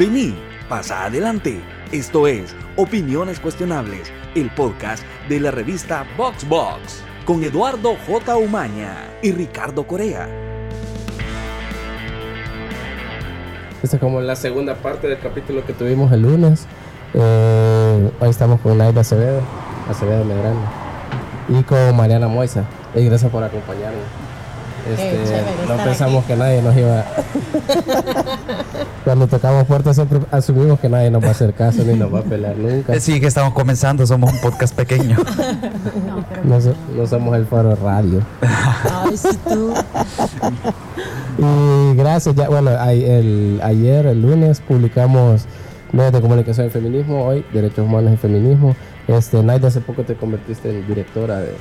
de mí. Pasa adelante. Esto es Opiniones Cuestionables, el podcast de la revista VoxBox, Box, con Eduardo J. Umaña y Ricardo Corea. Esta es como la segunda parte del capítulo que tuvimos el lunes. Eh, hoy estamos con Naida Acevedo, Acevedo Medrano, y con Mariana Moisa. Y gracias por acompañarnos. Este, no pensamos que nadie nos iba. Cuando tocamos puertas siempre asumimos que nadie nos va a hacer caso ni nos va a pelear nunca. Sí, que estamos comenzando, somos un podcast pequeño. no, somos el foro radio. Ay, sí, tú. y gracias, ya, bueno, el, ayer, el lunes, publicamos medios de comunicación y feminismo, hoy derechos humanos y feminismo. Este, Naida, hace poco te convertiste en directora de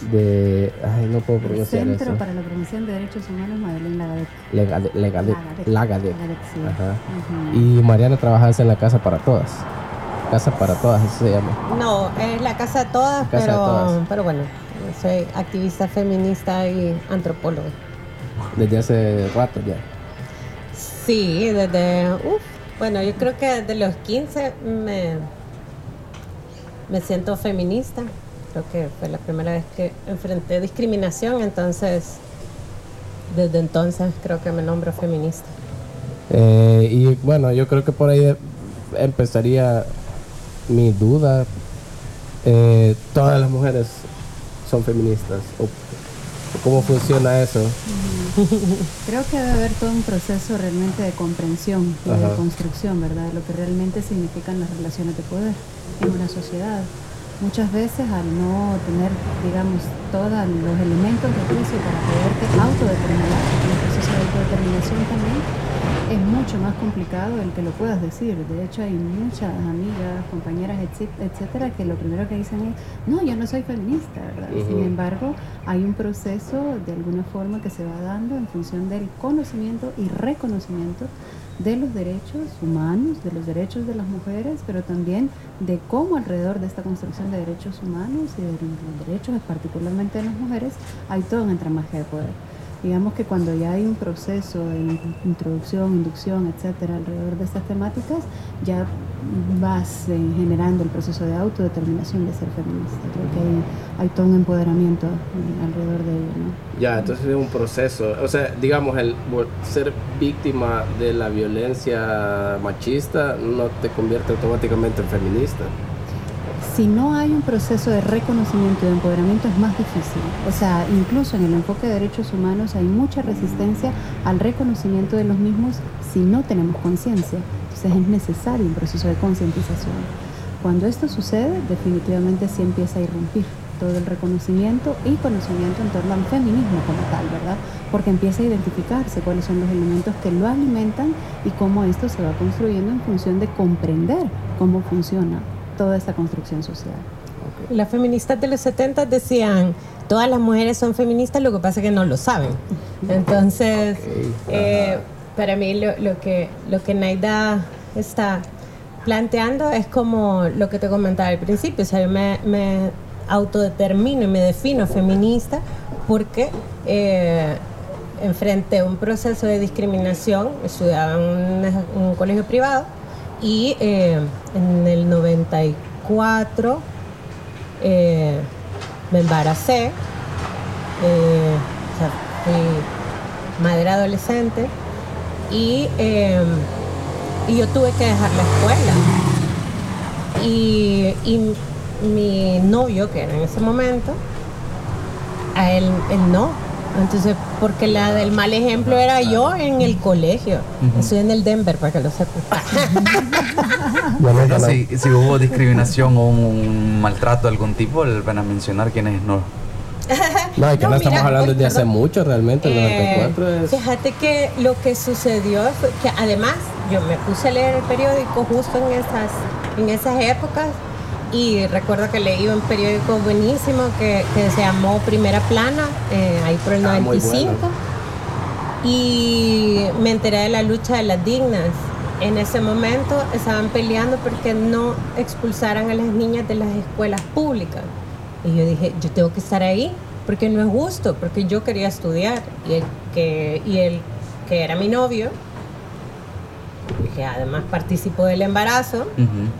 de. Ay, no puedo pronunciar Centro para la Promoción de Derechos Humanos, Madeleine Lagadec. Lagadec. sí. Ajá. Y Mariana trabajas en la Casa para Todas. Casa para Todas, así se llama. No, es la Casa de Todas, pero, pero bueno, soy activista feminista y antropóloga. Desde hace rato ya. Sí, desde. Uf, bueno, yo creo que desde los 15 me, me siento feminista creo que fue la primera vez que enfrenté discriminación, entonces desde entonces creo que me nombro feminista. Eh, y bueno, yo creo que por ahí empezaría mi duda. Eh, todas las mujeres son feministas. ¿Cómo funciona eso? Creo que debe haber todo un proceso realmente de comprensión y de construcción, ¿verdad? De lo que realmente significan las relaciones de poder en una sociedad. Muchas veces al no tener, digamos, todos los elementos de juicio para poderte autodeterminar, el proceso de autodeterminación también, es mucho más complicado el que lo puedas decir. De hecho, hay muchas amigas, compañeras, etcétera, que lo primero que dicen es, no, yo no soy feminista, ¿verdad? Sin embargo, hay un proceso de alguna forma que se va dando en función del conocimiento y reconocimiento de los derechos humanos, de los derechos de las mujeres, pero también de cómo alrededor de esta construcción de derechos humanos y de los derechos particularmente de las mujeres hay todo un entramaje de poder. Digamos que cuando ya hay un proceso de introducción, inducción, etcétera, alrededor de estas temáticas, ya vas eh, generando el proceso de autodeterminación de ser feminista. Creo que hay, todo un empoderamiento eh, alrededor de ello. ¿no? Ya, entonces es un proceso. O sea, digamos, el ser víctima de la violencia machista no te convierte automáticamente en feminista si no hay un proceso de reconocimiento y de empoderamiento es más difícil. O sea, incluso en el enfoque de derechos humanos hay mucha resistencia al reconocimiento de los mismos si no tenemos conciencia. Entonces es necesario un proceso de concientización. Cuando esto sucede, definitivamente sí empieza a irrumpir todo el reconocimiento y conocimiento en torno al feminismo como tal, ¿verdad? Porque empieza a identificarse cuáles son los elementos que lo alimentan y cómo esto se va construyendo en función de comprender cómo funciona toda esta construcción social. Las feministas de los 70 decían, todas las mujeres son feministas, lo que pasa es que no lo saben. Entonces, eh, para mí lo, que, lo que Naida está planteando es como lo que te comentaba al principio, o sea, yo me, autodetermino y me defino feminista porque eh, enfrenté un proceso de discriminación, estudiaba en un colegio privado, y eh, en el 94 eh, me embaracé, eh, o sea, fui madre adolescente y, y, yo tuve que dejar la escuela. Y, y, mi novio, que era en ese momento, a él, él no, entonces, porque la del mal ejemplo era yo en el colegio. Estoy en el Denver, para que lo sepas. si, hubo discriminación o un maltrato de algún tipo, van a mencionar quiénes no. No, y que no, estamos hablando desde hace mucho realmente, el 94 es... Fíjate que lo que sucedió fue que además yo me puse a leer el periódico justo en esas, en esas épocas y recuerdo que leí un periódico buenísimo que, se llamó Primera Plana, eh, ahí por el 95, ah, y me enteré de la lucha de las dignas. En ese momento estaban peleando porque no expulsaran a las niñas de las escuelas públicas. Y yo dije, yo tengo que estar ahí, porque no es justo, porque yo quería estudiar. Y el que, y el que era mi novio, que además participó del embarazo.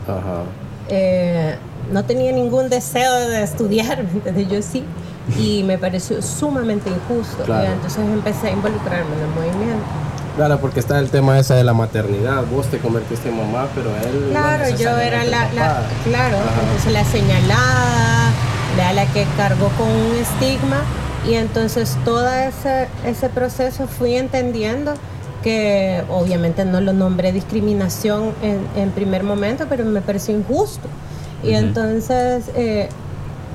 Ajá. eh, no tenía ningún deseo de estudiar, ¿me entiendes? Yo sí. Y me pareció sumamente injusto. Claro. Y entonces empecé a involucrarme en el movimiento. Claro, porque está el tema ese de la maternidad. Vos te convertiste en mamá, pero él. no Claro, yo era la, claro, Ajá. entonces la señalada, la, la que cargó con un estigma. Y entonces todo ese, ese proceso fui entendiendo que obviamente no lo nombré discriminación en, en primer momento, pero me pareció injusto. Y entonces eh,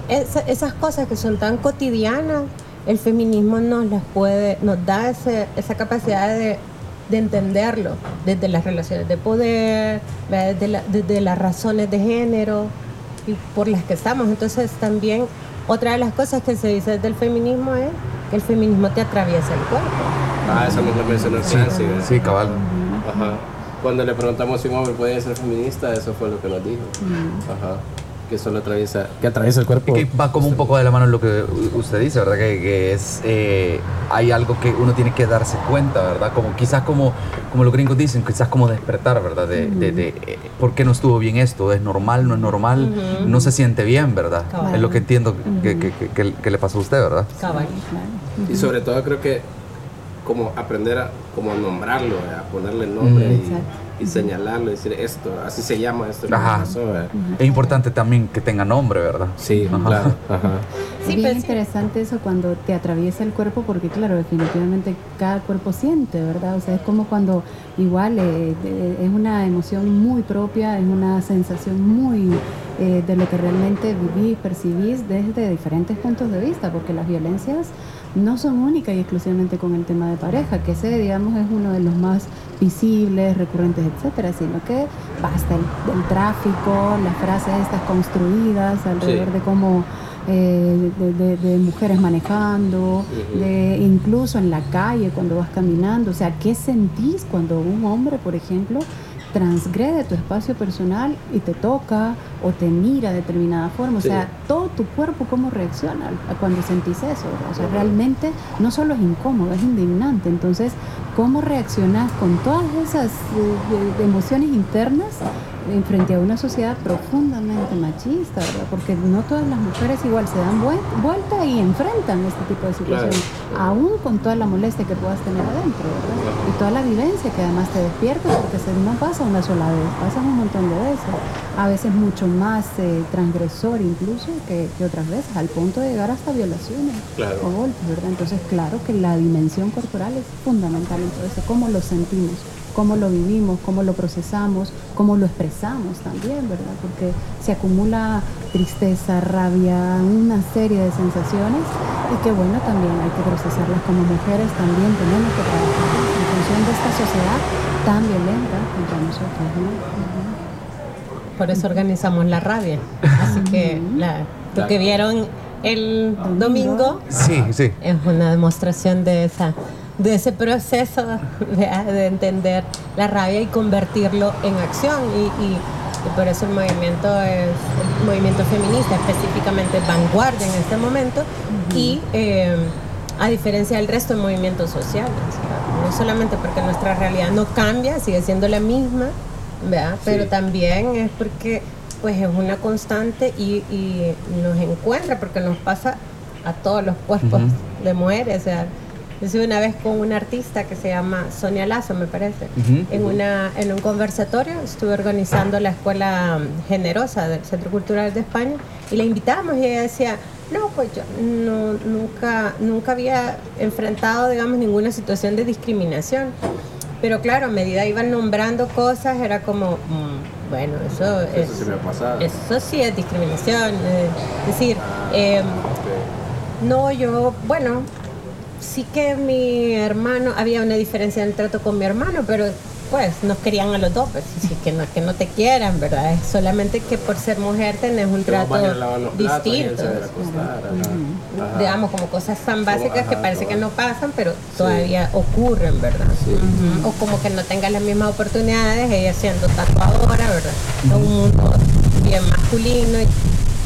esa- esas cosas que son tan cotidianas, el feminismo nos las puede, nos da ese- esa capacidad de, de entenderlo desde las relaciones de poder, desde, la- desde las razones de género por las que estamos. Entonces también otra de las cosas que se dice desde el feminismo es que el feminismo te atraviesa el cuerpo. Ah, eso me lo mencionó Sí, Clancy, ¿verdad? sí, cabal. Ajá. Cuando le preguntamos si un hombre puede ser feminista, eso fue lo que nos dijo. Ajá. Que solo atraviesa. Que atraviesa el cuerpo. Que va como un poco de la mano lo que usted dice, ¿verdad? Que, que es, eh, hay algo que uno tiene que darse cuenta, ¿verdad? Como quizás como, como los gringos dicen, quizás como despertar, ¿verdad? De, de, de, eh, ¿por qué no estuvo bien esto? ¿Es normal? ¿No es normal? No se siente bien, ¿verdad? Cabal. Es lo que entiendo que, que, que- que- que le pasó a usted, ¿verdad? Cabal. Y sobre todo creo que como aprender a como nombrarlo, a ponerle nombre Mm. y, Exacto. Y señalarlo, decir esto, así se llama esto. que Ajá. pasó, ¿verdad? Es importante también que tenga nombre, ¿verdad? Sí, Ajá. claro. Ajá. Sí, bien pues, interesante eso cuando te atraviesa el cuerpo, porque claro, definitivamente cada cuerpo siente, ¿verdad? O sea, es como cuando igual eh, de- es una emoción muy propia, es una sensación muy eh, de lo que realmente vivís, percibís desde diferentes puntos de vista, porque las violencias no son únicas y exclusivamente con el tema de pareja, que ese, digamos, es uno de los más visibles, recurrentes, etcétera, sino que basta el, el tráfico, las frases estas construidas alrededor Sí. de cómo eh, de, de- de mujeres manejando, de incluso en la calle cuando vas caminando, o sea, ¿qué sentís cuando un hombre, por ejemplo, transgrede tu espacio personal y te toca o te mira de determinada forma? O Sí. sea, todo tu cuerpo cómo reacciona cuando sentís eso. O sea, realmente no solo es incómodo, es indignante. Entonces, ¿cómo reaccionás con todas esas eh, de emociones internas frente a una sociedad profundamente machista, ¿verdad? Porque no todas las mujeres igual se dan vuel- vuelta y enfrentan este tipo de situaciones, Claro. aún con toda la molestia que puedas tener adentro, ¿verdad? Y toda la vivencia que además te despierta, porque se, no pasa una sola vez, pasa un montón de veces, a veces mucho más eh, transgresor incluso que, que otras veces, al punto de llegar hasta violaciones Claro. o golpes, ¿verdad? Entonces, claro que la dimensión corporal es fundamental en todo eso, cómo lo sentimos, cómo lo vivimos, cómo lo procesamos, cómo lo expresamos también, ¿verdad? Porque se acumula tristeza, rabia, una serie de sensaciones y que bueno, también hay que procesarlas como mujeres, también tenemos que trabajar en función de esta sociedad tan violenta contra nosotros, ¿no? Por eso organizamos la rabia. Así que la- lo que vieron el domingo Sí, sí. es una demostración de esa de ese proceso de, de entender la rabia y convertirlo en acción y, y- y por eso el movimiento es el movimiento feminista específicamente vanguardia en este momento y eh, a diferencia del resto de movimientos sociales ¿verdad? no solamente porque nuestra realidad no cambia sigue siendo la misma ¿verdad? pero también es porque pues es una constante y, y nos encuentra porque nos pasa a todos los cuerpos de mujeres. O sea, yo estuve una vez con una artista que se llama Sonia Lazo, me parece, Ujú. en, una, en un conversatorio. Estuve organizando la Escuela mm, Generosa del Centro Cultural de España y la invitamos y ella decía, no, pues yo no, nunca, nunca había enfrentado, digamos, ninguna situación de discriminación. Pero claro, a medida iban nombrando cosas, era como, mm, bueno, eso, es, Eso sí me ha pasado. eso sí es discriminación. es decir, eh, Ok. no, yo, bueno, sí que mi hermano, había una diferencia en el trato con mi hermano, pero pues nos querían a los dos, pues sí, que no es que no te quieran, ¿verdad? Es solamente que por ser mujer tenés un trato distinto. Digamos, como cosas tan básicas que ajá, parece que no pasan, pero todavía ocurren, ¿verdad? Sí. O como que no tengas las mismas oportunidades, ella siendo tatuadora, ¿verdad? En un mundo bien masculino y,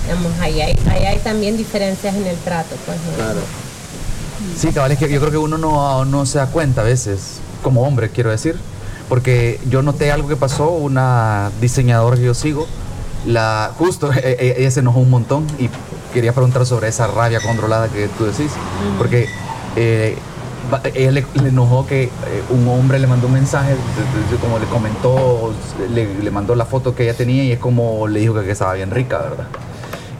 digamos, ahí hay, ahí hay también diferencias en el trato, pues, ¿no? Claro. Sí, cabal, es que yo creo que uno no, no se da cuenta a veces, como hombre, quiero decir, porque yo noté algo que pasó, una diseñadora que yo sigo, la, justo e- e- ella se enojó un montón y quería preguntar sobre esa rabia controlada que tú decís, porque eh, ella le, le enojó que eh, un hombre le mandó un mensaje, como le comentó, le, le mandó la foto que ella tenía y es como le dijo que, que estaba bien rica, ¿verdad?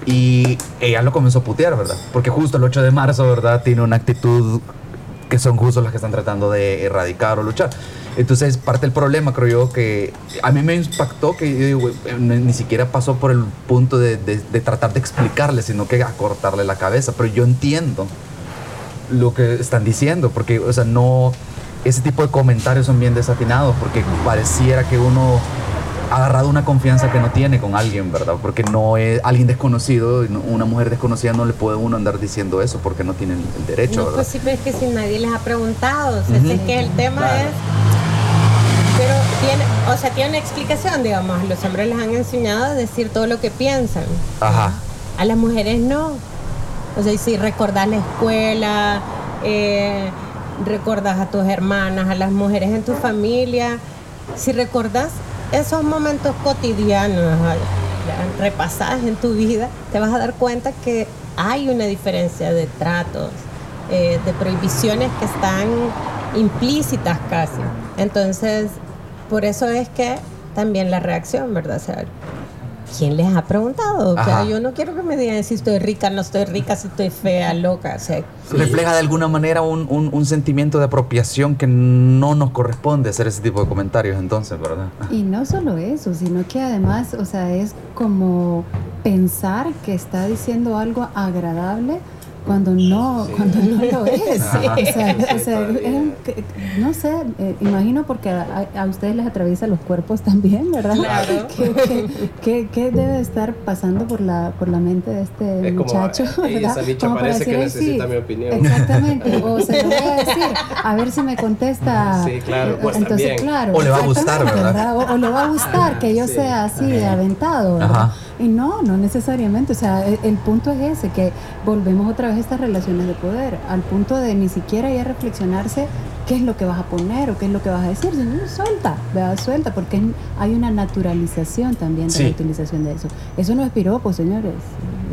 Y ella lo comenzó a putear, ¿verdad? Porque justo el 8 de marzo, ¿verdad? Tiene una actitud que son justo las que están tratando de erradicar o luchar. Entonces, parte del problema, creo yo, que a mí me impactó que yo ni, siquiera pasó por el punto de, de- de tratar de explicarle, sino que a cortarle la cabeza. Pero yo entiendo lo que están diciendo, porque, o sea, no. Ese tipo de comentarios son bien desatinados, porque pareciera que uno ha agarrado una confianza que no tiene con alguien, ¿verdad? Porque no es alguien desconocido, una mujer desconocida no le puede uno andar diciendo eso porque no tiene el derecho, No, ¿verdad? pues sí, pero es que si nadie les ha preguntado, o sea, es que el tema Claro. es... Pero tiene, o sea, tiene una explicación, digamos, los hombres les han enseñado a decir todo lo que piensan. Ajá. A las mujeres no. O sea, si recordás la escuela, eh, recordás a tus hermanas, a las mujeres en tu familia, si recordás esos momentos cotidianos, repasadas en tu vida, te vas a dar cuenta que hay una diferencia de tratos, eh, de prohibiciones que están implícitas casi. Entonces, por eso es que también la reacción, ¿verdad? O sea, ¿quién les ha preguntado? O sea, yo no quiero que me digan si estoy rica, no estoy rica, si estoy fea, loca. O sea, Refleja de alguna manera un, un- un sentimiento de apropiación que no nos corresponde hacer ese tipo de comentarios entonces, ¿verdad? Y no solo eso, sino que además, o sea, es como pensar que está diciendo algo agradable cuando no, cuando no lo es. Ajá. O sea, o sea, es un- que- no sé, eh, imagino porque a, a ustedes les atraviesa los cuerpos también, ¿verdad? Claro. ¿Qué, qué, qué- qué debe estar pasando por la, por la mente de este Es como, muchacho? "Ey, ¿verdad? esa bicha Como para parece que decir, "Ay, necesita sí". mi opinión. Exactamente, o se lo voy a decir, a ver si me contesta. Sí, claro, pues Entonces, también. claro. O le va a gustar, ¿verdad? O, o le va a gustar que yo Sí. sea así de aventado. ¿verdad? Ajá. Y no, no necesariamente. O sea, el, el punto es ese, que volvemos otra vez estas relaciones de poder, al punto de ni siquiera ya reflexionarse qué es lo que vas a poner o qué es lo que vas a decir, sino suelta, ¿verdad? suelta, porque hay una naturalización también de Sí. la utilización de eso. Eso no es piropo, señores.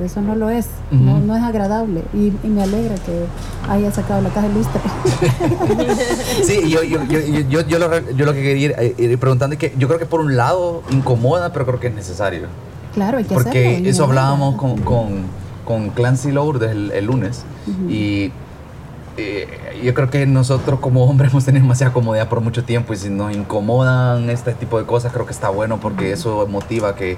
Eso no lo es. No, no es agradable. Y, y me alegra que haya sacado la caja de lustre. Sí, yo, yo, yo, yo, yo, yo lo, yo lo que quería ir, eh, ir preguntando es que yo creo que por un lado incomoda, pero creo que es necesario. claro, hay que Porque hacerlo. eso hablábamos con, con, con Clancy Lourdes el, el lunes y eh, yo creo que nosotros como hombres hemos tenido demasiada comodidad por mucho tiempo y si nos incomodan este tipo de cosas creo que está bueno porque eso motiva que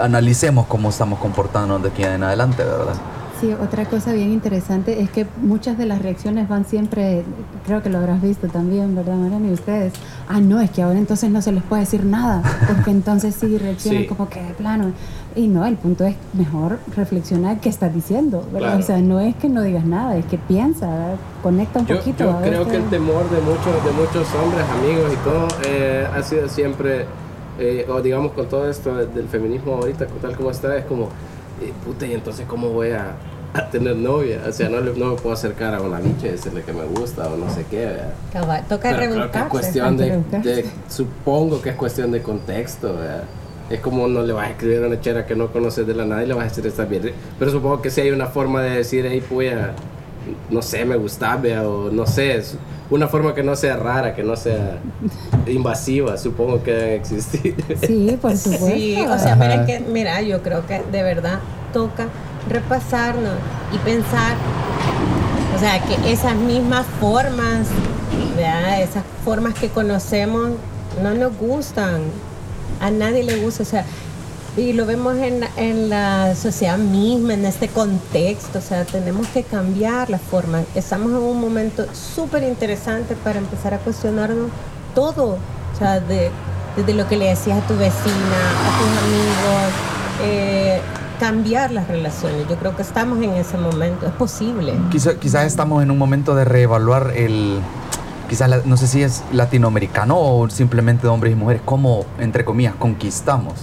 analicemos cómo estamos comportándonos de aquí en adelante, ¿verdad? Sí, otra cosa bien interesante es que muchas de las reacciones van siempre, creo que lo habrás visto también, ¿verdad, Mariana? Y ustedes, ah, no, es que ahora entonces no se les puede decir nada, porque entonces sí reaccionan Sí. como que de plano. Y no, el punto es mejor reflexionar qué estás diciendo, ¿verdad? Claro. O sea, no es que no digas nada, es que piensa, ¿verdad? conecta un Yo, poquito. yo creo que el temor de muchos, de muchos hombres, amigos y todo, eh, ha sido siempre, eh, o digamos con todo esto de- del feminismo ahorita, tal como está, es como, eh, puta, y entonces cómo voy a, a tener novia? O sea, no, le- no me puedo acercar a una bicha y decirle que me gusta o no sé qué. toca Pero creo que es cuestión de, de- supongo que es cuestión de contexto, ¿verdad? Es como no le vas a escribir a una chera que no conoces de la nada y le vas a decir está bien. Pero supongo que sí hay una forma de decir, hey, puya, no sé, me gusta, vea, o no sé, es una forma que no sea rara, que no sea invasiva, supongo que deben existir. Sí, por supuesto. Sí, o sea, pero es que, mira, yo creo que de verdad toca repasarnos y pensar, o sea, que esas mismas formas, ¿verdad? esas formas que conocemos, no nos gustan, a nadie le gusta, o sea, y lo vemos en, la- en la sociedad misma, en este contexto, o sea, tenemos que cambiar las formas. Estamos en un momento súper interesante para empezar a cuestionarnos todo, o sea, de, desde lo que le decías a tu vecina, a tus amigos, eh, cambiar las relaciones. Yo creo que estamos en ese momento, es posible. Quizá- quizás estamos en un momento de reevaluar el, quizás no sé si es latinoamericano o simplemente de hombres y mujeres, cómo, entre comillas, conquistamos.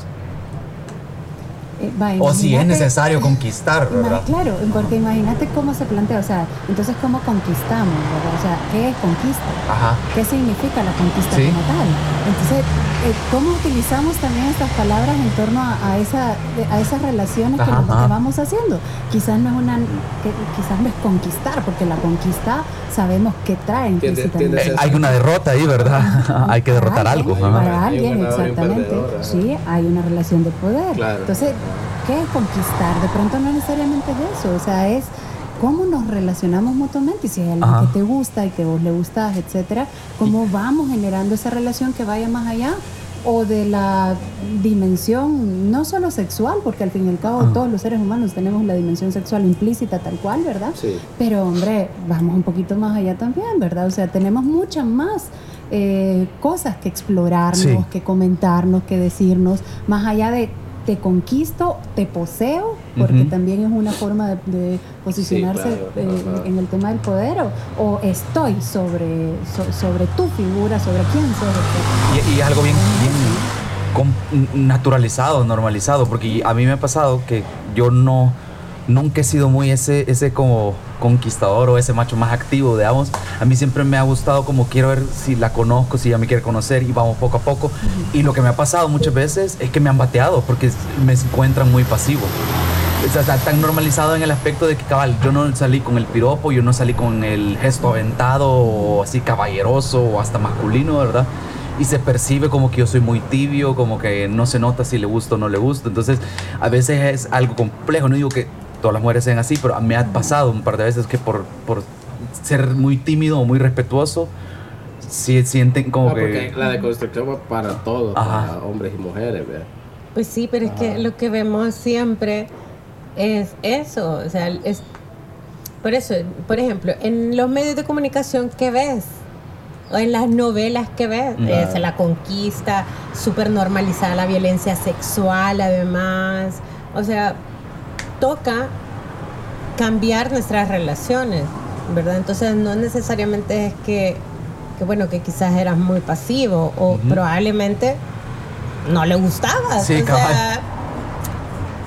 Eh, va, O si es necesario conquistar, ¿verdad? Claro, porque imagínate cómo se plantea, o sea, entonces cómo conquistamos, ¿verdad? O sea, ¿qué es conquista? Ajá. ¿Qué significa la conquista Sí. como tal? Entonces, eh, ¿cómo utilizamos también estas palabras en torno a, a esa, de- a esas relaciones que, Ajá, nos- ajá. que vamos haciendo? Quizás no es una, que- quizás no es conquistar, porque la conquista sabemos que trae implícitamente. Eh, hay una derrota ahí, ¿verdad? hay que derrotar Para algo. Para Hay un alguien, exactamente. Sí, hay una relación de poder. Claro. Entonces, ¿qué es conquistar? De pronto no necesariamente es eso, o sea, es cómo nos relacionamos mutuamente y si hay alguien Ajá. que te gusta y que vos le gustas, etcétera, cómo vamos generando esa relación que vaya más allá o de la dimensión no solo sexual, porque al fin y al cabo Ajá. todos los seres humanos tenemos la dimensión sexual implícita tal cual, ¿verdad? Sí. Pero hombre, vamos un poquito más allá también, ¿verdad? O sea, tenemos muchas más eh, cosas que explorarnos, Sí. que comentarnos, que decirnos, más allá de te conquisto, te poseo, porque también es una forma de, de posicionarse Sí, claro, eh, ajá. en el tema del poder, o, o estoy sobre, so- sobre tu figura, sobre quién etcétera. Y, y algo bien, bien naturalizado, normalizado, porque a mí me ha pasado que yo no, nunca he sido muy ese, ese como conquistador o ese macho más activo, digamos. A mí siempre me ha gustado como quiero ver si la conozco, si ella me quiere conocer y vamos poco a poco. Y lo que me ha pasado muchas veces es que me han bateado porque me encuentran muy pasivo. O sea, está tan normalizado en el aspecto de que, cabal, yo no salí con el piropo, yo no salí con el gesto aventado o así caballeroso o hasta masculino, ¿verdad? Y se percibe como que yo soy muy tibio, como que no se nota si le gusta o no le gusta. Entonces, a veces es algo complejo. No digo que todas las mujeres sean así, pero me ha pasado un par de veces que por, por ser muy tímido o muy respetuoso, sí sienten como Ah, que... porque la deconstrucción va para todos, Ajá. para hombres y mujeres, ¿verdad? Pues sí, pero es que lo que vemos siempre es eso, o sea, es por eso, por ejemplo, en los medios de comunicación que ves o en las novelas que ves, es la conquista, súper normalizada la violencia sexual, además, o sea, toca cambiar nuestras relaciones, ¿verdad? Entonces no necesariamente es que, que bueno, que quizás eras muy pasivo o probablemente no le gustaba. Sí, o sea,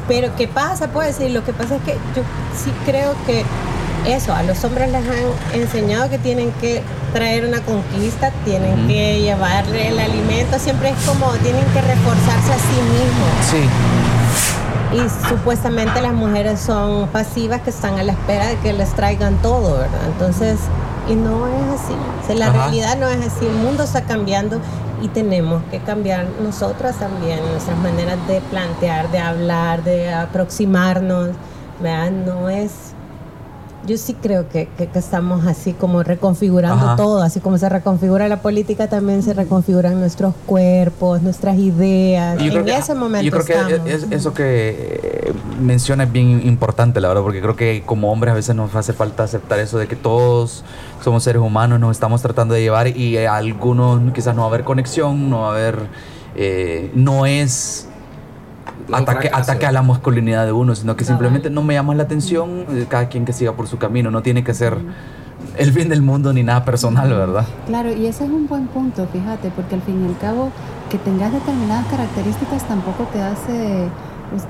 pero ¿qué pasa? Pues sí, lo que pasa es que yo sí creo que eso, a los hombres les han enseñado que tienen que traer una conquista, tienen que llevarle el alimento, siempre es como tienen que reforzarse a sí mismos. Sí, Y supuestamente las mujeres son pasivas que están a la espera de que les traigan todo, ¿verdad? Entonces, y no es así. O sea, la Ajá. realidad no es así. El mundo está cambiando y tenemos que cambiar nosotras también nuestras maneras de plantear, de hablar, de aproximarnos. ¿verdad? No es. Yo sí creo que, que- que estamos así como reconfigurando Ajá. todo, así como se reconfigura la política, también se reconfiguran nuestros cuerpos, nuestras ideas. Yo en que- ese momento Yo creo que estamos. es- eso que eh, menciona es bien importante, la verdad, porque creo que como hombres a veces nos hace falta aceptar eso de que todos somos seres humanos, nos estamos tratando de llevar y eh, algunos quizás no va a haber conexión, no va a haber... eh, no es ataque, ataque a la masculinidad de uno, sino que simplemente no me llama la atención, eh, cada quien que siga por su camino, no tiene que ser el bien del mundo ni nada personal, ¿verdad? Claro, y ese es un buen punto, fíjate, porque al fin y al cabo que tengas determinadas características tampoco te hace,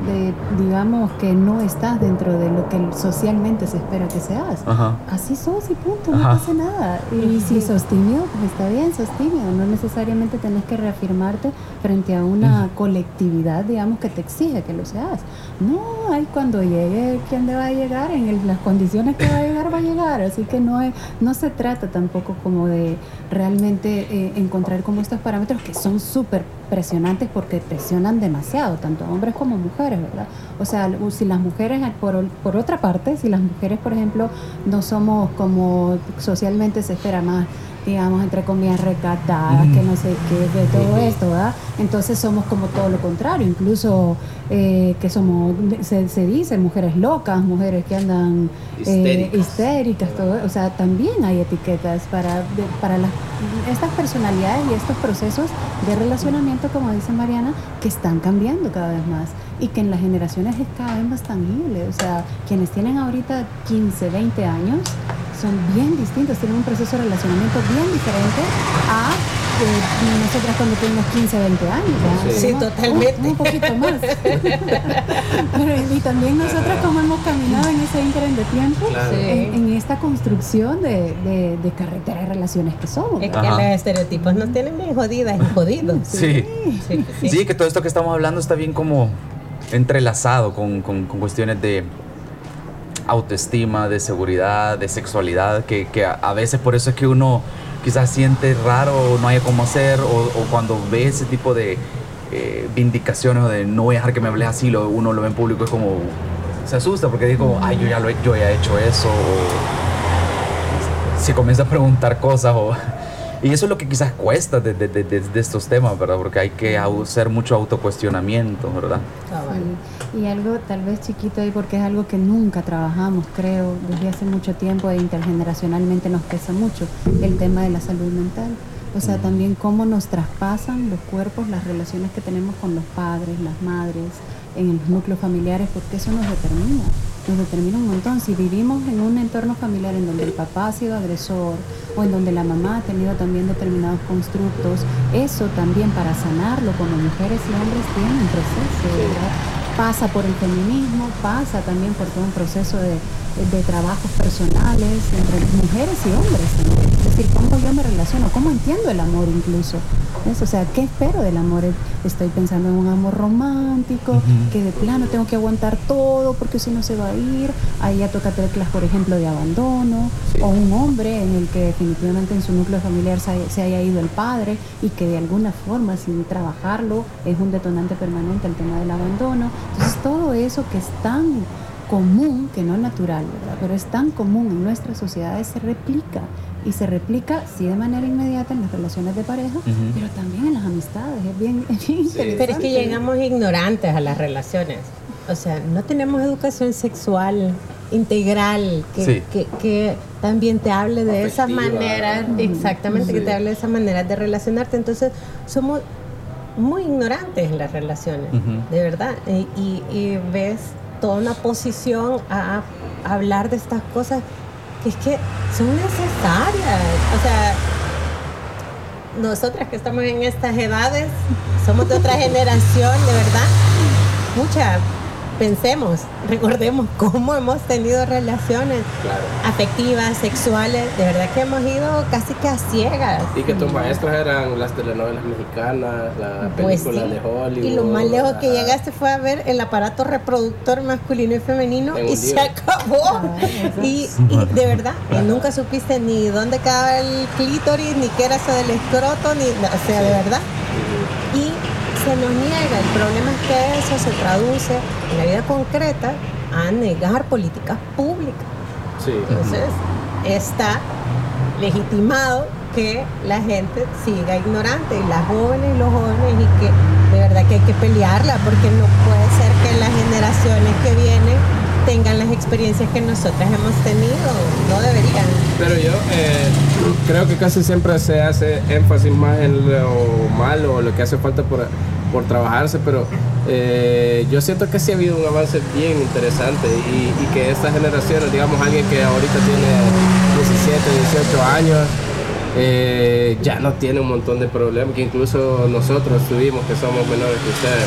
de- digamos, que no estás dentro de lo que socialmente se espera que seas. Ajá. Así sos y punto, no Ajá. pasa nada. Y si sos tímido, pues está bien, sos tímido. No necesariamente tenés que reafirmarte frente a una colectividad, digamos, que te exige que lo seas. No, hay cuando llegue quien deba llegar, en el- las condiciones que va a llegar, va a llegar. Así que no, es, no se trata tampoco como de realmente eh, encontrar como estos parámetros que son súper presionantes porque presionan demasiado, tanto a hombres como mujeres, ¿verdad? O sea, si las mujeres, por, por otra parte, si las mujeres, por ejemplo, no somos como socialmente se espera más, digamos, entre comillas, recatadas, que no sé qué, de todo esto, ¿verdad? Entonces somos como todo lo contrario, incluso eh, que somos, se, se dice, mujeres locas, mujeres que andan eh, Histéricas. histéricas, todo, o sea, también hay etiquetas para, de- para las, estas personalidades y estos procesos de relacionamiento, como dice Mariana, que están cambiando cada vez más y que en las generaciones es cada vez más tangible. O sea, quienes tienen ahorita 15, 20 años son bien distintos, tienen un proceso de relacionamiento bien diferente a que nosotras cuando tuvimos 15, 20 años. ¿verdad? Sí, Tenemos totalmente. Un, un poquito más. Pero, y también nosotras como hemos caminado en ese ínterin de tiempo, Claro. en, en esta construcción de, de, de carretera de relaciones que somos. Es que Ajá. los estereotipos nos tienen bien jodidas y jodidos. Sí. Sí, sí. Sí, que todo esto que estamos hablando está bien como entrelazado con, con- con cuestiones de autoestima, de seguridad, de sexualidad, que, que a, veces por eso es que uno quizás siente raro o no haya cómo hacer, o, cuando ve ese tipo de eh, vindicaciones o de no voy a dejar que me hables así, lo, uno lo ve en público es como se asusta porque como, ay, yo ya, lo yo ya he hecho eso, o se comienza a preguntar cosas o... Y eso es lo que quizás cuesta de, de- de- de- estos temas, ¿verdad? Porque hay que hacer mucho autocuestionamiento, ¿verdad? Sí, Y algo tal vez chiquito ahí porque es algo que nunca trabajamos, creo, desde hace mucho tiempo e intergeneracionalmente nos pesa mucho el tema de la salud mental. O sea, también cómo nos traspasan los cuerpos, las relaciones que tenemos con los padres, las madres, en los núcleos familiares, porque eso nos determina, nos determina un montón. Si vivimos en un entorno familiar en donde el papá ha sido agresor o en donde la mamá ha tenido también determinados constructos, eso también para sanarlo como mujeres y hombres tiene un proceso, ¿verdad? Pasa por el feminismo, pasa también por todo un proceso de, de trabajos personales entre mujeres y hombres. también. Es decir, cómo yo me relaciono, cómo entiendo el amor incluso. ¿Ves? O sea, ¿qué espero del amor? Estoy pensando en un amor romántico, que de plano tengo que aguantar todo porque si no se va a ir. Ahí ya toca teclas, por ejemplo, de abandono. O un hombre en el que definitivamente en su núcleo familiar se haya ido el padre y que de alguna forma, sin trabajarlo, es un detonante permanente el tema del abandono. Entonces, todo eso que es tan común, que no natural, ¿verdad? Pero es tan común en nuestras sociedades, se replica. Y se replica, sí, de manera inmediata en las relaciones de pareja, pero también en las amistades. Es bien, es bien interesante. Pero es que llegamos ignorantes a las relaciones. O sea, no tenemos educación sexual integral que, Sí. que, que también te hable de esas Afectiva. maneras, exactamente, que Sí. te hable de esas maneras de relacionarte. Entonces, somos muy ignorantes en las relaciones, de verdad. Y, y- y ves toda una posición a, a hablar de estas cosas que es que son necesarias. O sea, nosotras que estamos en estas edades, somos de otra generación, de verdad. Mucha, pensemos, recordemos cómo hemos tenido relaciones Claro. afectivas, sexuales, de verdad que hemos ido casi que a ciegas. Y que tus maestras eran las telenovelas mexicanas, las Pues películas sí. de Hollywood. Y lo más lejos que llegaste fue a ver el aparato reproductor masculino y femenino En y se acabó. Ah, y de verdad, y nunca supiste ni dónde quedaba el clítoris, ni qué era eso del escroto, ni, o sea, de verdad. Se nos niega. El problema es que eso se traduce en la vida concreta a negar políticas públicas. Sí. Entonces, está legitimado que la gente siga ignorante, y las jóvenes y los jóvenes, y que de verdad que hay que pelearla, porque no puede ser que las generaciones que vienen tengan las experiencias que nosotras hemos tenido, no deberían. Pero yo eh, creo que casi siempre se hace énfasis más en lo malo lo que hace falta por, por trabajarse, pero eh, yo siento que sí ha habido un avance bien interesante y, que estas generaciones, digamos alguien que ahorita tiene 17, 18 años, eh, ya no tiene un montón de problemas que incluso nosotros tuvimos que somos menores que ustedes.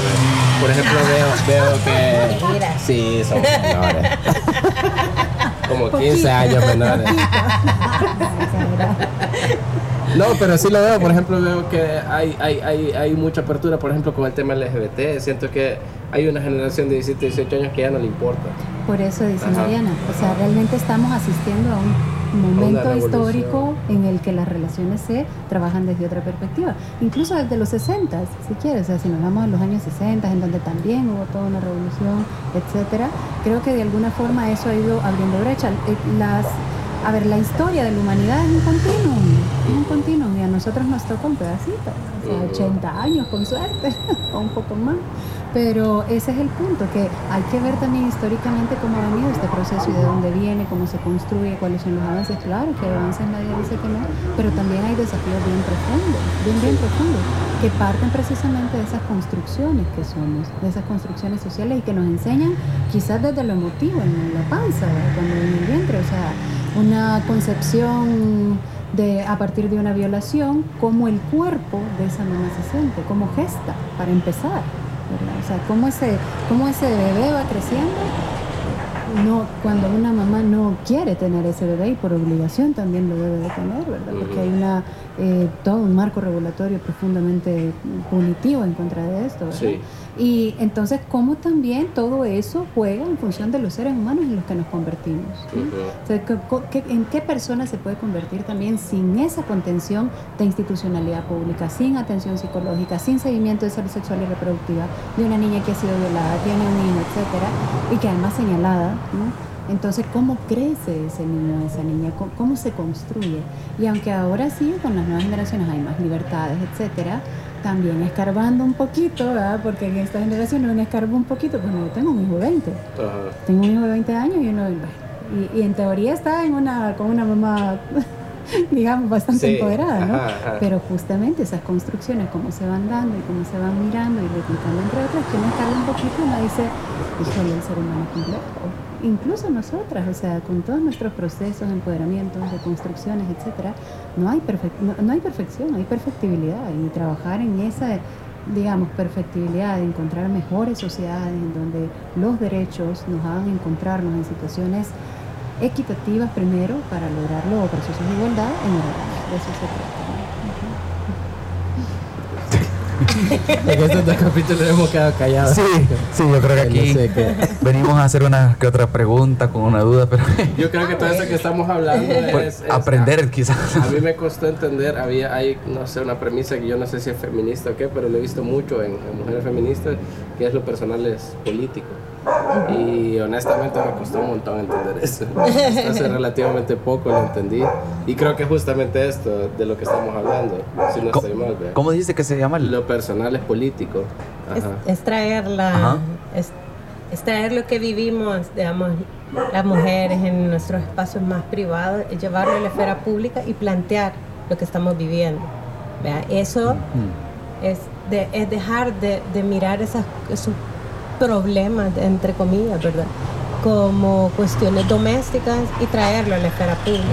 Por ejemplo, veo, veo que... Sí, somos menores. Como 15 años menores. No, pero sí lo veo, por ejemplo, veo que hay, hay, hay, hay mucha apertura, por ejemplo, con el tema LGBT. Siento que hay una generación de 17, 18 años que ya no le importa. Por eso dice Ajá. Mariana, o sea, realmente estamos asistiendo a un momento histórico en el que las relaciones se trabajan desde otra perspectiva, incluso desde los 60, si quieres, o sea, si nos vamos a los años 60, en donde también hubo toda una revolución, etcétera, creo que de alguna forma eso ha ido abriendo brecha. Eh, Las, a ver, la historia de la humanidad es un continuum, es un continuum y a nosotros nos toca un pedacito, o sea, 80 años con suerte, o un poco más. Pero ese es el punto, que hay que ver también históricamente cómo ha venido este proceso y de dónde viene, cómo se construye, cuáles son los avances. Claro que avances, nadie dice que no, pero también hay desafíos bien profundos, bien, bien profundos, que parten precisamente de esas construcciones que somos, de esas construcciones sociales y que nos enseñan quizás desde lo emotivo, en la panza, cuando en el vientre, o sea, una concepción de, a partir de una violación, cómo el cuerpo de esa mamá se siente, cómo gesta, para empezar. ¿Verdad? O sea, cómo ese, cómo ese bebé va creciendo no, cuando una mamá no quiere tener ese bebé y por obligación también lo debe de tener, ¿verdad? Porque hay una, eh, todo un marco regulatorio profundamente punitivo en contra de esto, ¿verdad? Sí. Y entonces, ¿cómo también todo eso juega en función de los seres humanos en los que nos convertimos? ¿sí? Ujú. O sea, ¿qué- qué- ¿En qué persona se puede convertir también sin esa contención de institucionalidad pública, sin atención psicológica, sin seguimiento de salud sexual y reproductiva de una niña que ha sido violada, tiene un niño, etcétera, y que además señalada? ¿no? Entonces, ¿cómo crece ese niño esa niña? ¿Cómo, cómo se construye? Y aunque ahora sí, con las nuevas generaciones hay más libertades, etcétera, también escarbando un poquito, ¿verdad? Porque en esta generación uno escarba un poquito, pues no, tengo un hijo de 20. Ajá. Tengo un hijo de 20 años y uno, y, y en teoría está en una, con una mamá, digamos, bastante Sí, empoderada, ¿no? ajá, ajá. Pero justamente esas construcciones, cómo se van dando y cómo se van mirando y replicando entre otras, que uno escarba un poquito y uno dice, híjole, el ser humano complejo. Incluso nosotras, o sea, con todos nuestros procesos, empoderamientos, reconstrucciones, etcétera, no hay, no, no hay perfección, hay perfectibilidad y trabajar en esa digamos, perfectibilidad de encontrar mejores sociedades en donde los derechos nos hagan encontrarnos en situaciones equitativas primero para lograrlo, o procesos de igualdad, en igualdad. De eso se. En estos dos capítulos hemos quedado callados. Sí, sí, yo creo que No aquí sé qué. venimos a hacer una que otra pregunta con una duda, pero Yo creo que todo eso que estamos hablando es, es- aprender quizás. A mí me costó entender, había, hay, no sé, una premisa que yo no sé si es feminista o qué, pero lo he visto mucho en, en mujeres feministas, que es lo personal es político. Y honestamente me costó un montón entender eso. Hace relativamente poco lo entendí. Y creo que justamente esto de lo que estamos hablando, si no estoy mal, ¿vea? ¿Cómo dijiste que se llama? Lo personal es político. Es, Ajá. es traer la, Ajá. es, es traer lo que vivimos, digamos, las mujeres en nuestros espacios más privados, es llevarlo a la esfera pública y plantear lo que estamos viviendo. ¿vea? Eso Mm. es, de, es dejar de, de mirar esas, esos problemas, entre comillas, ¿verdad? Como cuestiones domésticas y traerlo a la esfera pública.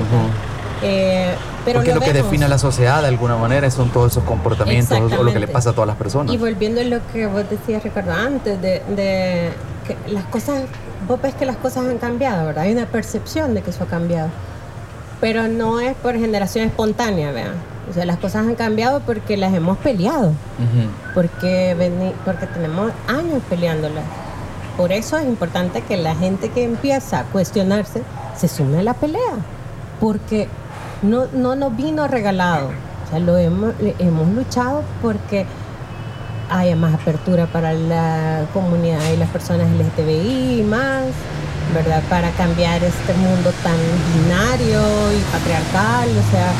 Eh, pero Porque lo, que vemos. define a la sociedad de alguna manera son todos esos comportamientos o lo que le pasa a todas las personas. Y volviendo a lo que vos decías, Ricardo, antes de, de que las cosas, vos ves que las cosas han cambiado, ¿verdad? Hay una percepción de que eso ha cambiado. Pero no es por generación espontánea, vean. O sea, las cosas han cambiado porque las hemos peleado, porque, veni- porque tenemos años peleándolas. Por eso es importante que la gente que empieza a cuestionarse se sume a la pelea, porque no, no nos vino regalado. O sea, lo hemos, hemos luchado porque haya más apertura para la comunidad y las personas LGTBI más, ¿verdad? Para cambiar este mundo tan binario y patriarcal, o sea,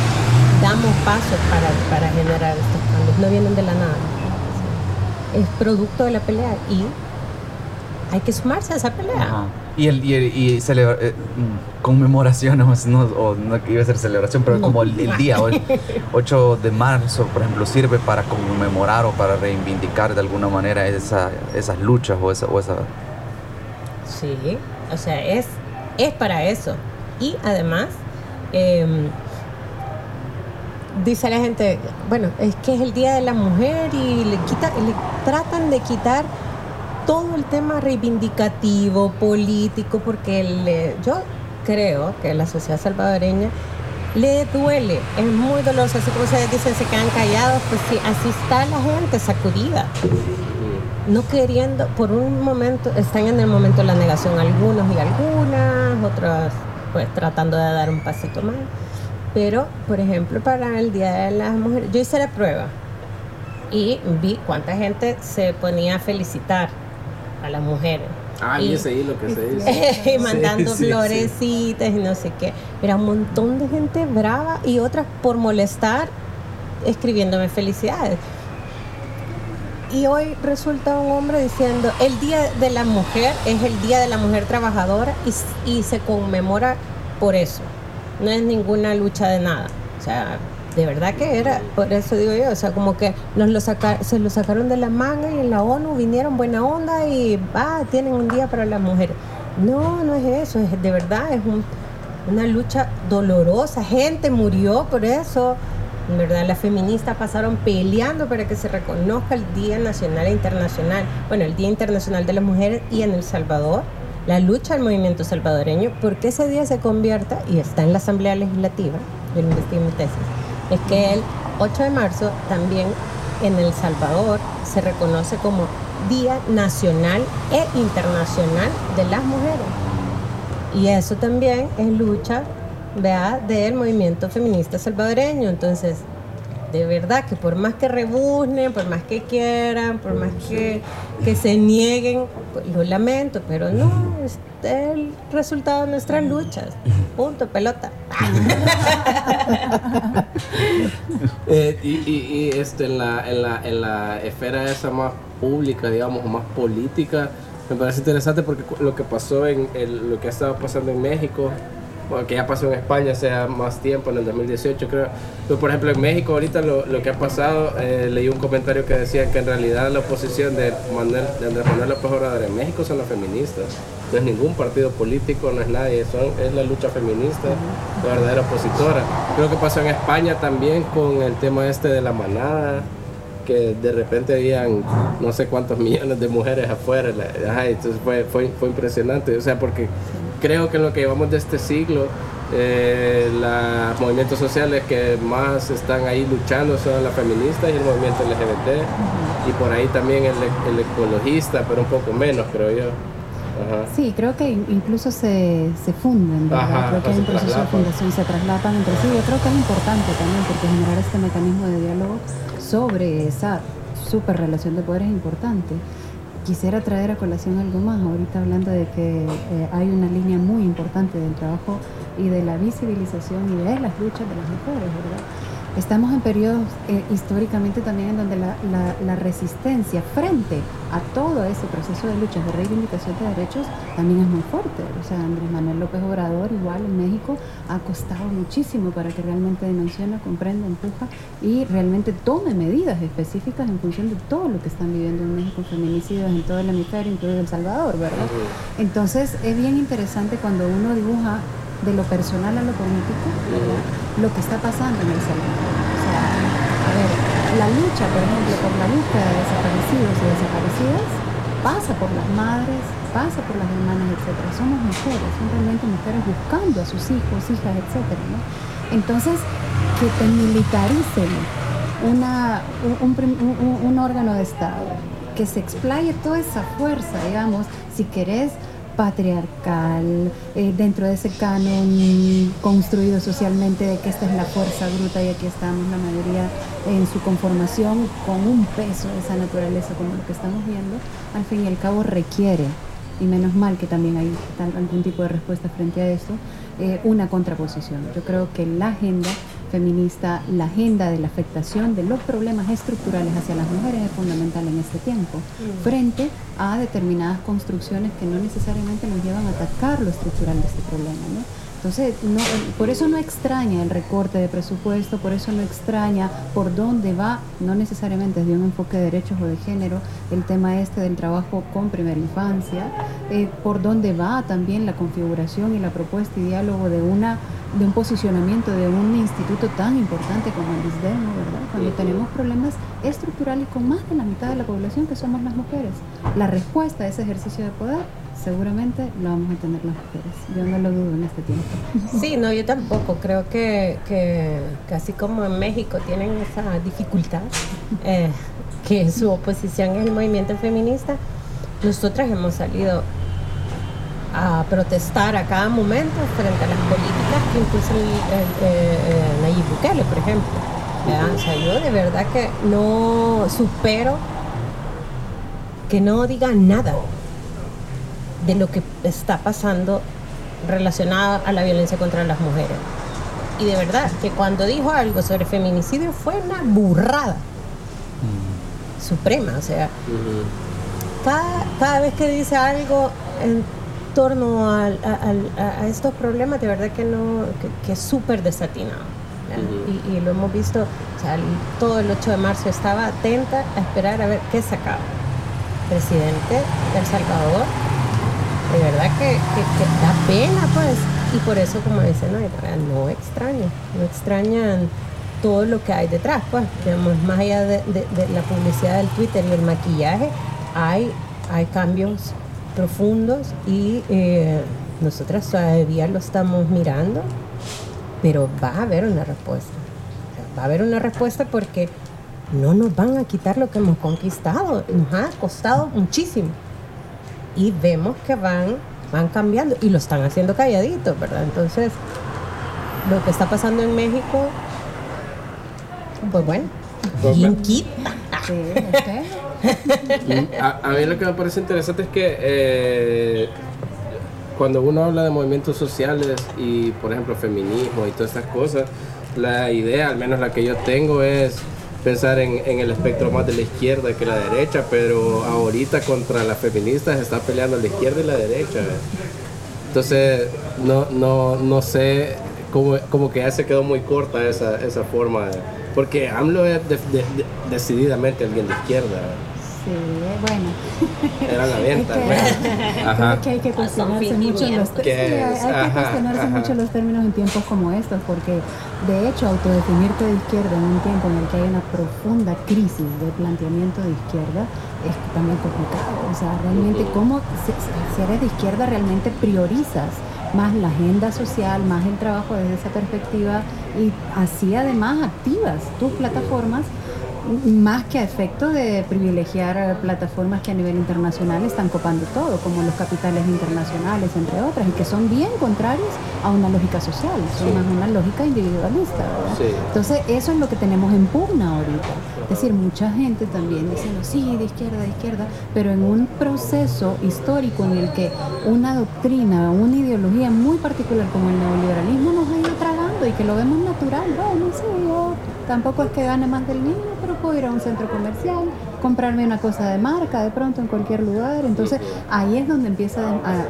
damos pasos para, para generar estos cambios, no vienen de la nada. Es producto de la pelea y hay que sumarse a esa pelea. Ajá. Y, el, y, el- y celebra- eh, mm, conmemoración, no, no, o no iba a ser celebración, pero No. como el, el día, hoy, 8 de marzo, por ejemplo, sirve para conmemorar o para reivindicar de alguna manera esa, esas luchas o esa... O esa Sí, o sea, es, es para eso. Y además, em, dice la gente, bueno, es que es el Día de la Mujer y le, quita, le tratan de quitar todo el tema reivindicativo, político, porque le- yo creo que la sociedad salvadoreña le duele, es muy doloroso, así como ustedes dicen, se quedan callados, pues sí, así está la gente sacudida no queriendo, por un momento, están en el momento de la negación algunos y algunas, otros pues tratando de dar un pasito más. Pero, por ejemplo, para el Día de las Mujeres, yo hice la prueba y vi cuánta gente se ponía a felicitar a las mujeres. Ah, Y- ese hilo que se dice. y mandando Sí, sí, sí. florecitas y no sé qué. Era un montón de gente brava y otras por molestar escribiéndome felicidades. Y hoy resulta un hombre diciendo, el Día de la Mujer es el Día de la Mujer Trabajadora y se conmemora por eso. No es ninguna lucha de nada. O sea, de verdad que era, por eso digo yo, o sea, como que nos lo saca- se lo sacaron de la manga y en la ONU vinieron buena onda y, ah, tienen un día para las mujeres. No, no es eso, es de verdad, es un, una lucha dolorosa, gente murió por eso. En verdad, las feministas pasaron peleando para que se reconozca el Día Nacional e Internacional, bueno, el Día Internacional de las Mujeres y en El Salvador, la lucha del movimiento salvadoreño, porque ese día se convierta, y está en la Asamblea Legislativa, yo lo investigué en tesis, es que el 8 de marzo también en El Salvador se reconoce como Día Nacional e Internacional de las Mujeres. Y eso también es lucha vea, del movimiento feminista salvadoreño. Entonces, de verdad que por más que rebuznen, por más que quieran, por más que, que se nieguen, lo lamento, pero no, es el resultado de nuestras luchas. Punto, pelota. Eh, y, y, este, en, la, en, la, en la esfera esa más pública, digamos, más política, me parece interesante porque lo que pasó en lo que ha pasando en México, bueno, que ya pasó en España hace más tiempo, en el 2018 creo. Pero por ejemplo en México ahorita lo, lo que ha pasado, eh, leí un comentario que decía que en realidad la oposición de, Manuel, de Andrés Manuel López Obrador en México son las feministas. No es ningún partido político, no es nadie, son, es la lucha feminista, la verdadera opositora. Creo que pasó en España también con el tema este de la manada que de repente habían no sé cuántos millones de mujeres afuera. Ajá, entonces fue, fue, fue impresionante. O sea, porque creo que en lo que llevamos de este siglo, eh, los movimientos sociales que más están ahí luchando son las feministas y el movimiento LGBT, y por ahí también el, el, ecologista, pero un poco menos, creo yo. Ajá. Sí, creo que incluso se, se funden, creo que hay un proceso de fundación, se traslapan entre sí. Yo creo que es importante también porque generar este mecanismo de diálogo sobre esa super relación de poder es importante. Quisiera traer a colación algo más, ahorita hablando de que eh, hay una línea muy importante del trabajo y de la visibilización y de las luchas de las mujeres, ¿verdad? Estamos en periodos eh, históricamente también en donde la, la, la, resistencia frente a todo ese proceso de luchas de reivindicación de derechos también es muy fuerte. O sea, Andrés Manuel López Obrador, igual en México, ha costado muchísimo para que realmente denuncione, comprenda, empuja y realmente tome medidas específicas en función de todo lo que están viviendo en México, feminicidios en todo el hemisferio, incluido El Salvador, ¿verdad? Entonces, es bien interesante cuando uno dibuja de lo personal a lo político, lo que está pasando en El Salvador. O sea, a ver, la lucha, por ejemplo, por la búsqueda de desaparecidos y desaparecidas pasa por las madres, pasa por las hermanas, etcétera. Somos mujeres, son realmente mujeres buscando a sus hijos, hijas, etcétera. ¿no? Entonces, que te militaricen una, un, un, un órgano de Estado, que se explaye toda esa fuerza, digamos, si querés patriarcal, eh, dentro de ese canon construido socialmente de que esta es la fuerza bruta y aquí estamos la mayoría en su conformación con un peso de esa naturaleza como lo que estamos viendo, al fin y al cabo requiere, y menos mal que también hay algún tipo de respuesta frente a eso, eh, una contraposición. Yo creo que la agenda feminista, la agenda de la afectación de los problemas estructurales hacia las mujeres es fundamental en este tiempo, frente a determinadas construcciones que no necesariamente nos llevan a atacar lo estructural de este problema. ¿no? Entonces, no, por eso no extraña el recorte de presupuesto, por eso no extraña por dónde va, no necesariamente desde un enfoque de derechos o de género, el tema este del trabajo con primera infancia, eh, por dónde va también la configuración y la propuesta y diálogo de una de un posicionamiento de un instituto tan importante como el ISDEMO, ¿verdad? Cuando tenemos problemas estructurales con más de la mitad de la población que somos las mujeres. La respuesta a ese ejercicio de poder seguramente lo vamos a tener las mujeres. Yo no lo dudo en este tiempo. Sí, no, yo tampoco. Creo que, que, que así como en México tienen esa dificultad, eh, que su oposición es el movimiento feminista, nosotras hemos salido a protestar a cada momento frente a las políticas que el, el, el, Nayib Bukele, por ejemplo. O sea, yo de verdad que no supero que no digan nada de lo que está pasando relacionado a la violencia contra las mujeres. Y de verdad que cuando dijo algo sobre feminicidio fue una burrada mm. suprema. O sea, cada, cada vez que dice algo en torno a, a, a, estos problemas, de verdad que no, que, que es súper desatinado. Y, y, lo hemos visto, o sea, todo el 8 de marzo estaba atenta a esperar a ver qué sacaba. Presidente de El Salvador, de verdad que, que, da pena, pues, y por eso, como dicen, no, no extrañan, no extrañan todo lo que hay detrás, pues, digamos, más allá de, la publicidad del Twitter y el maquillaje, hay, hay cambios profundos y eh, nosotras todavía lo estamos mirando, pero va a haber una respuesta. va a haber una respuesta porque no nos van a quitar lo que hemos conquistado, nos ha costado muchísimo. Y vemos que van, van cambiando y lo están haciendo calladitos, ¿verdad? Entonces, lo que está pasando en México pues bueno, bien a, mí lo que me parece interesante es que eh, cuando uno habla de movimientos sociales y, por ejemplo, feminismo y todas estas cosas, la idea, al menos la que yo tengo, es pensar en, el espectro más de la izquierda que la derecha, pero ahorita contra las feministas está peleando la izquierda y la derecha. Entonces, no, no, no sé, como, como que ya se quedó muy corta esa, esa forma de porque AMLO es decididamente alguien de izquierda. Sí, bueno. Era la venta, Creo que hay que cuestionarse mucho los hay, que cuestionarse mucho los términos en tiempos como estos, porque de hecho autodefinirte de izquierda en un tiempo en el que hay una profunda crisis de planteamiento de izquierda es también complicado. O sea, realmente cómo si eres de izquierda realmente priorizas más la agenda social, más el trabajo desde esa perspectiva y así además activas tus plataformas más que a efecto de privilegiar plataformas que a nivel internacional están copando todo, como los capitales internacionales, entre otras, y que son bien contrarios a una lógica social, son más una lógica individualista. Entonces, eso es lo que tenemos en pugna ahorita. Es decir, mucha gente también diciendo, sí, de izquierda, de izquierda, pero en un proceso histórico en el que una doctrina, una ideología muy particular como el neoliberalismo nos ha ido tragando y que lo vemos natural, bueno, sí, yo tampoco es que gane más del mínimo, pero puedo ir a un centro comercial, comprarme una cosa de marca de pronto en cualquier lugar. Entonces ahí es donde empieza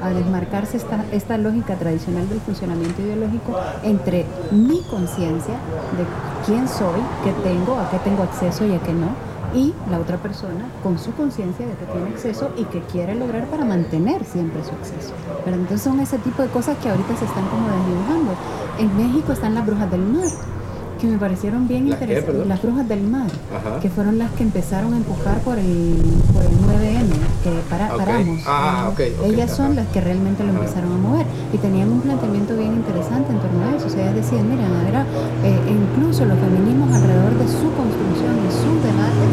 a, desmarcarse esta, esta lógica tradicional del funcionamiento ideológico entre mi conciencia de quién soy, qué tengo, a qué tengo acceso y a qué no, y la otra persona con su conciencia de que tiene acceso y que quiere lograr para mantener siempre su acceso. Pero entonces son ese tipo de cosas que ahorita se están como desdibujando. En México están las brujas del mar que me parecieron bien interesantes, las brujas del mar, que fueron las que empezaron a empujar por el, por el 9M, que para, paramos. Ah, Ellas son las que realmente lo empezaron a mover y tenían un planteamiento bien interesante en torno a eso. O sea, ellas decían, mira, era, eh, incluso los feminismos alrededor de su construcción y sus debates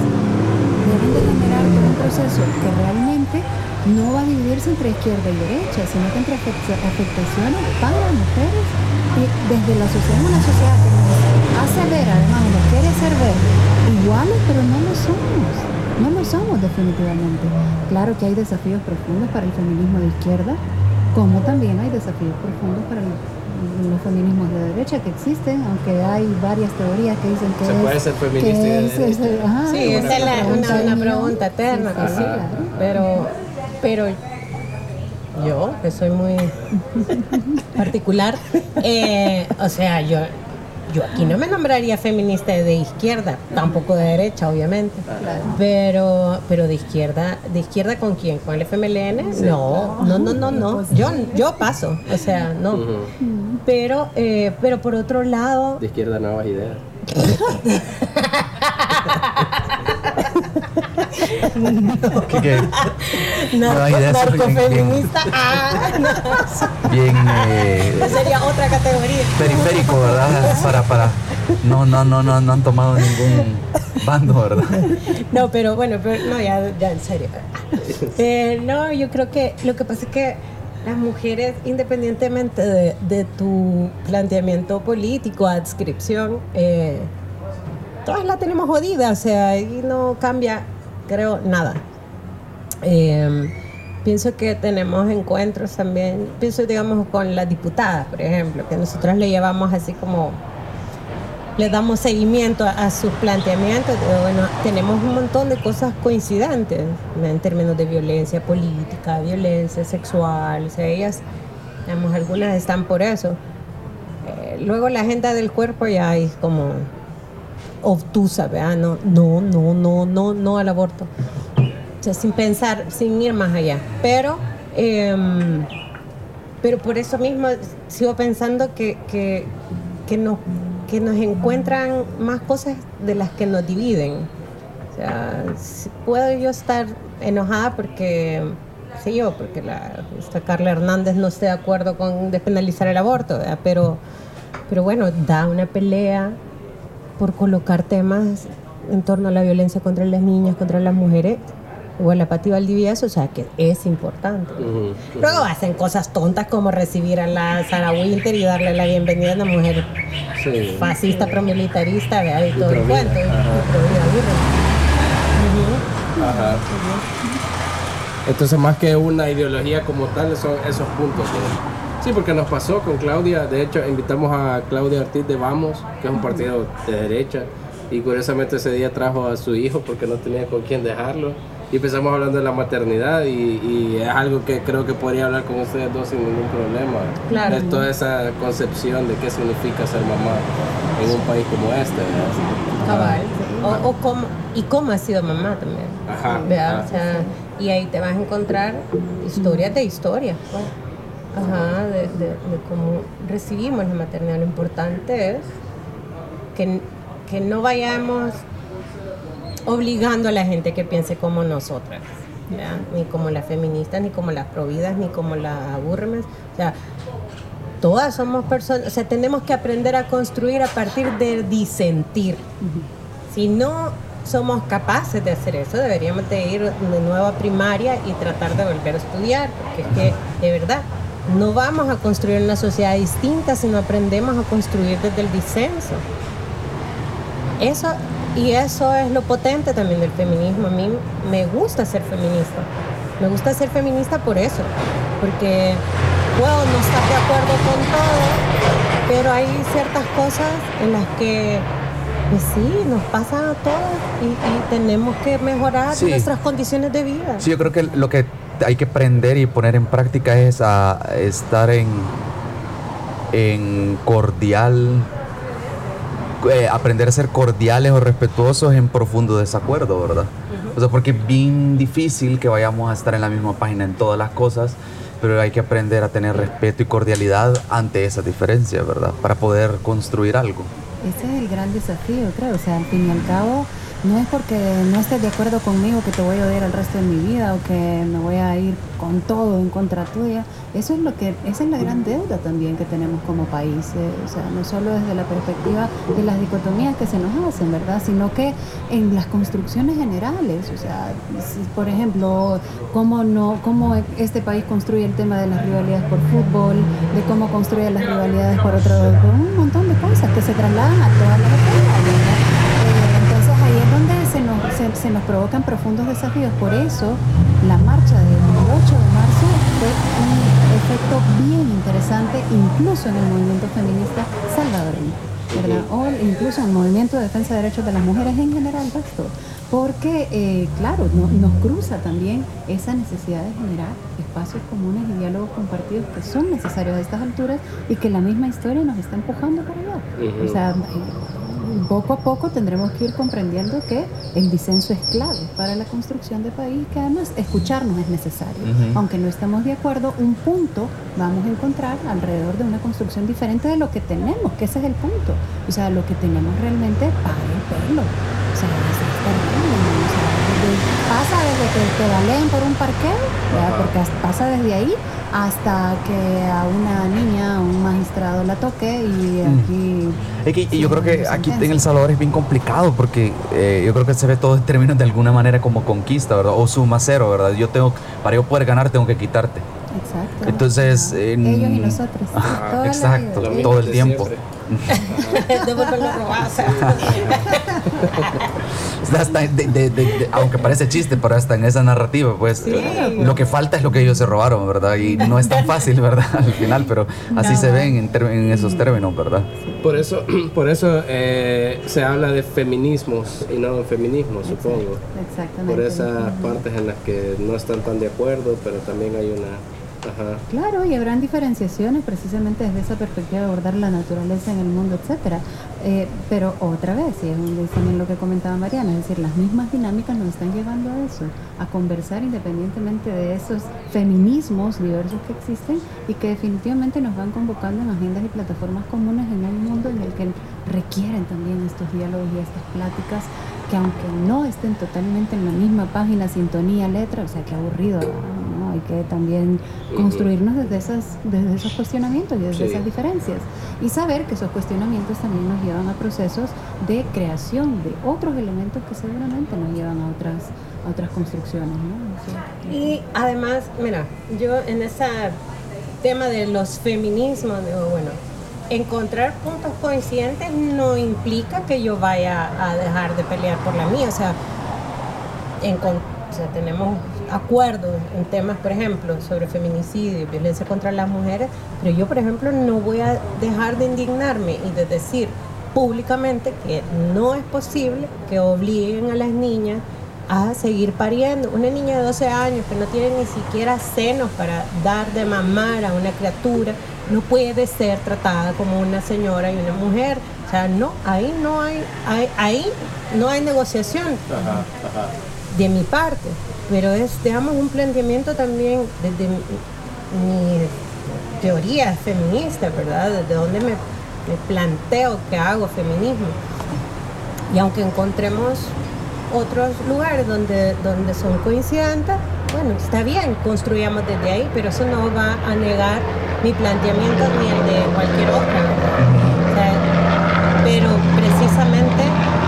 deben de generar un proceso que realmente no va a dividirse entre izquierda y derecha, sino que entre afectaciones para mujeres y desde la sociedad, una sociedad hace ver, además nos quiere hacer ver. Iguales, pero no lo somos. No lo somos definitivamente. Claro que hay desafíos profundos para el feminismo de izquierda, como también hay desafíos profundos para los feminismos de derecha que existen, aunque hay varias teorías que dicen que se puede ser feminista y es, sí, esa es una, pregunta eterna, pero pero yo, que soy muy particular, eh, o sea, yo, yo aquí no me nombraría feminista de izquierda, tampoco de derecha, obviamente. Pero, pero de izquierda, ¿de izquierda con quién? ¿Con el FMLN? No, no, no, no, no. Yo, yo paso, o sea, no. Pero, eh, pero por otro lado. De izquierda nuevas ideas. no. ¿Qué, qué? narcofeminista. Bien. Ah, eh, sería otra categoría. Periférico, ¿verdad? Para, para. No, no, no, no, no han tomado ningún bando, ¿verdad? No, pero bueno, pero, no, ya, ya en serio. Eh, no, yo creo que lo que pasa es que las mujeres, independientemente de, de tu planteamiento político, adscripción, eh, todas la tenemos jodida, o sea, ahí no cambia, creo, nada. Em, pienso que tenemos encuentros también, pienso, digamos, con las diputadas, por ejemplo, que nosotros le llevamos así como, le damos seguimiento a, sus planteamientos. Bueno, tenemos un montón de cosas coincidentes en términos de violencia política, violencia sexual, o sea, ellas, digamos, algunas están por eso. Eh, luego la agenda del cuerpo ya es como obtusa, ¿verdad? No, no, no, no, no, no al aborto. O sea, sin pensar, sin ir más allá. Pero, em, pero por eso mismo sigo pensando que, que, que, nos, que nos encuentran más cosas de las que nos dividen. O sea, puedo yo estar enojada porque, sé yo, porque la, esta Carla Hernández no esté de acuerdo con despenalizar el aborto, pero, pero bueno, da una pelea por colocar temas en torno a la violencia contra las niñas, contra las mujeres, o la apatía Valdivieso, o sea que es importante. Luego hacen cosas tontas como recibir a la Sara Winter y darle la bienvenida a una mujer fascista, promilitarista, ¿verdad? y todo el cuento. Entonces, más que una ideología como tal, son esos puntos. Sí, porque nos pasó con Claudia. De hecho, invitamos a Claudia Ortiz de Vamos, que es un partido de derecha. Y curiosamente ese día trajo a su hijo porque no tenía con quién dejarlo y empezamos hablando de la maternidad y, es algo que creo que podría hablar con ustedes dos sin ningún problema. Claro. Es toda esa concepción de qué significa ser mamá en un país como este. Cabal. O, cómo, y cómo ha sido mamá también. Ajá, O sea, y ahí te vas a encontrar historias de historia. Ajá, de, de, cómo recibimos la maternidad. Lo importante es que, que no vayamos obligando a la gente que piense como nosotras, ni como las feministas, ni como las providas, ni como las aburremes. O sea, todas somos personas, o sea, tenemos que aprender a construir a partir de disentir. Si no somos capaces de hacer eso, deberíamos de ir de nuevo a primaria y tratar de volver a estudiar, porque es que, de verdad, no vamos a construir una sociedad distinta si no aprendemos a construir desde el disenso. Eso y eso es lo potente también del feminismo. A mí me gusta ser feminista. Me gusta ser feminista por eso. Porque puedo no estar de acuerdo con todo, pero hay ciertas cosas en las que, pues sí, nos pasan a todos y, tenemos que mejorar nuestras condiciones de vida. Sí, yo creo que lo que hay que aprender y poner en práctica es a estar en, en cordial eh, aprender a ser cordiales o respetuosos en profundo desacuerdo, ¿verdad? O sea, porque es bien difícil que vayamos a estar en la misma página en todas las cosas, pero hay que aprender a tener respeto y cordialidad ante esa diferencia, ¿verdad? Para poder construir algo. Ese es el gran desafío, creo. O sea, al fin y al cabo, no es porque no estés de acuerdo conmigo que te voy a odiar el resto de mi vida o que me voy a ir con todo en contra tuya. Eso es lo que, esa es la gran deuda también que tenemos como país. Eh, o sea, no solo desde la perspectiva de las dicotomías que se nos hacen, ¿verdad? Sino que en las construcciones generales. O sea, por ejemplo, cómo no, cómo este país construye el tema de las rivalidades por fútbol, de cómo construye las rivalidades por otro, por un montón de cosas que se trasladan a todas las se, nos provocan profundos desafíos. Por eso, la marcha del 8 de marzo fue un efecto bien interesante, incluso en el movimiento feminista salvadoreño. ¿verdad? O incluso en el movimiento de defensa de derechos de las mujeres en general, esto porque, eh, claro, nos cruza también esa necesidad de generar espacios comunes y diálogos compartidos que son necesarios a estas alturas y que la misma historia nos está empujando para allá. O sea, poco a poco tendremos que ir comprendiendo que el disenso es clave para la construcción de país, que además escucharnos es necesario. Aunque no estamos de acuerdo, un punto vamos a encontrar alrededor de una construcción diferente de lo que tenemos, que ese es el punto. O sea, lo que tenemos realmente para el pelo. O sea, pasa desde que te valen por un parqueo, porque pasa desde ahí hasta que a una niña, un magistrado la toque y aquí... Es que yo creo que aquí en El Salvador es bien complicado porque eh, yo creo que se ve todo en términos de alguna manera como conquista, ¿verdad? O suma cero, ¿verdad? Yo tengo, para yo poder ganar tengo que quitarte. Exacto. Entonces... Ellos y nosotros. exacto, todo el tiempo. Aunque parece chiste, pero hasta en esa narrativa, pues lo que falta es lo que ellos se robaron, ¿verdad? Y no es tan fácil, ¿verdad? Al final, pero así se ven en, esos términos, ¿verdad? Por eso, por eso eh, se habla de feminismos y no de feminismo, supongo. Exactamente. Por esas partes en las que no están tan de acuerdo, pero también hay una Claro, y habrán diferenciaciones precisamente desde esa perspectiva de abordar la naturaleza en el mundo, etcétera. Eh, pero otra vez, y es también lo que comentaba Mariana, es decir, las mismas dinámicas nos están llevando a eso, a conversar independientemente de esos feminismos diversos que existen y que definitivamente nos van convocando en agendas y plataformas comunes en un mundo en el que requieren también estos diálogos y estas pláticas que aunque no estén totalmente en la misma página, sintonía, letra, o sea, que aburrido. Hay que también construirnos desde, esas, desde esos cuestionamientos y desde esas diferencias. Y saber que esos cuestionamientos también nos llevan a procesos de creación de otros elementos que seguramente nos llevan a otras, a otras construcciones. ¿no? Y además, mira, yo en ese tema de los feminismos, digo, bueno, encontrar puntos coincidentes no implica que yo vaya a dejar de pelear por la mía. O sea, tenemos acuerdos en temas, por ejemplo, sobre feminicidio y violencia contra las mujeres, pero yo, por ejemplo, no voy a dejar de indignarme y de decir públicamente que no es posible que obliguen a las niñas a seguir pariendo. Una niña de 12 años que no tiene ni siquiera senos para dar de mamar a una criatura, no puede ser tratada como una señora y una mujer. O sea, no, ahí no hay, ahí no hay negociación de mi parte. Pero es, digamos, un planteamiento también desde mi, teoría feminista, ¿verdad? Desde donde me, planteo que hago feminismo. Y aunque encontremos otros lugares donde, donde son coincidentes, bueno, está bien, construyamos desde ahí, pero eso no va a negar mi planteamiento ni el de cualquier otra. pero precisamente,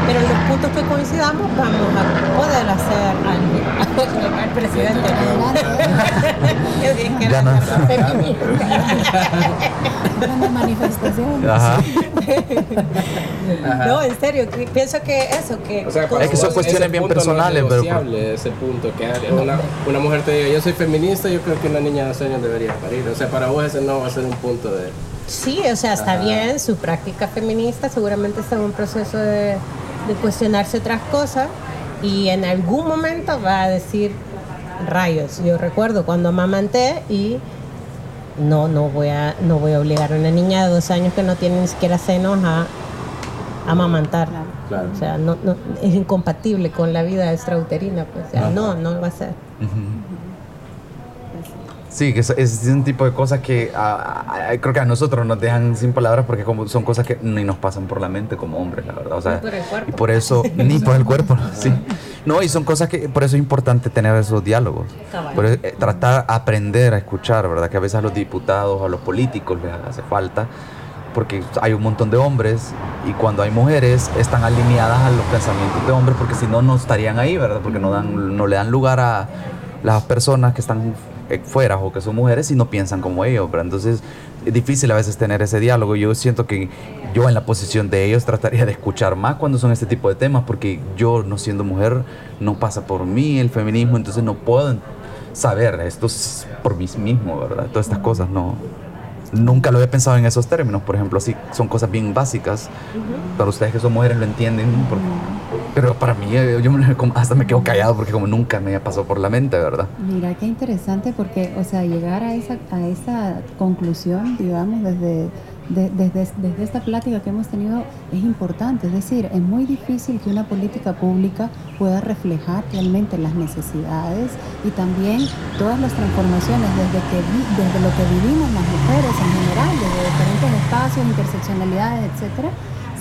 pero en los puntos que coincidamos vamos a poder hacer al, al presidente. ya no. Una manifestación. No, en serio, pienso que eso, que... O sea, es que son cuestiones bien personales, pero... ese punto, que una, una mujer te diga, yo soy feminista, yo creo que una niña de 12 años debería parir. O sea, para vos ese no va a ser un punto de... Sí, o sea, está bien, su práctica feminista seguramente está en un proceso de, de cuestionarse otras cosas y en algún momento va a decir, rayos, yo recuerdo cuando amamanté y no, no voy a, no voy a obligar a una niña de dos años que no tiene ni siquiera senos a, amamantar. O sea, no, no, es incompatible con la vida extrauterina. Pues. O sea, no, no va a ser. Sí, que es, un tipo de cosas que creo que a nosotros nos dejan sin palabras porque como son cosas que ni nos pasan por la mente como hombres, la verdad. O sea, por el cuerpo. Y por eso, ni por el cuerpo, sí. No, y son cosas que por eso es importante tener esos diálogos. Por eh, tratar, aprender a escuchar, ¿verdad? Que a veces a los diputados, a los políticos les hace falta porque hay un montón de hombres y cuando hay mujeres están alineadas a los pensamientos de hombres porque si no no estarían ahí, ¿verdad? Porque no dan no le dan lugar a las personas que están fuera o que son mujeres y no piensan como ellos, pero entonces es difícil a veces tener ese diálogo. Yo siento que yo en la posición de ellos trataría de escuchar más cuando son este tipo de temas, porque yo no siendo mujer no pasa por mí el feminismo, entonces no puedo saber esto por mí mismo, ¿verdad? Todas estas cosas no nunca lo había pensado en esos términos, por ejemplo, así son cosas bien básicas. Para ustedes que son mujeres lo entienden, pero para mí eh, yo hasta me quedo callado porque como nunca me pasado por la mente, ¿verdad? Mira, qué interesante porque, o sea, llegar a esa, a esa conclusión, digamos, desde desde, esta plática que hemos tenido es importante. Es decir, es muy difícil que una política pública pueda reflejar realmente las necesidades y también todas las transformaciones desde, lo que vivimos las mujeres en general, desde diferentes espacios, interseccionalidades, etcétera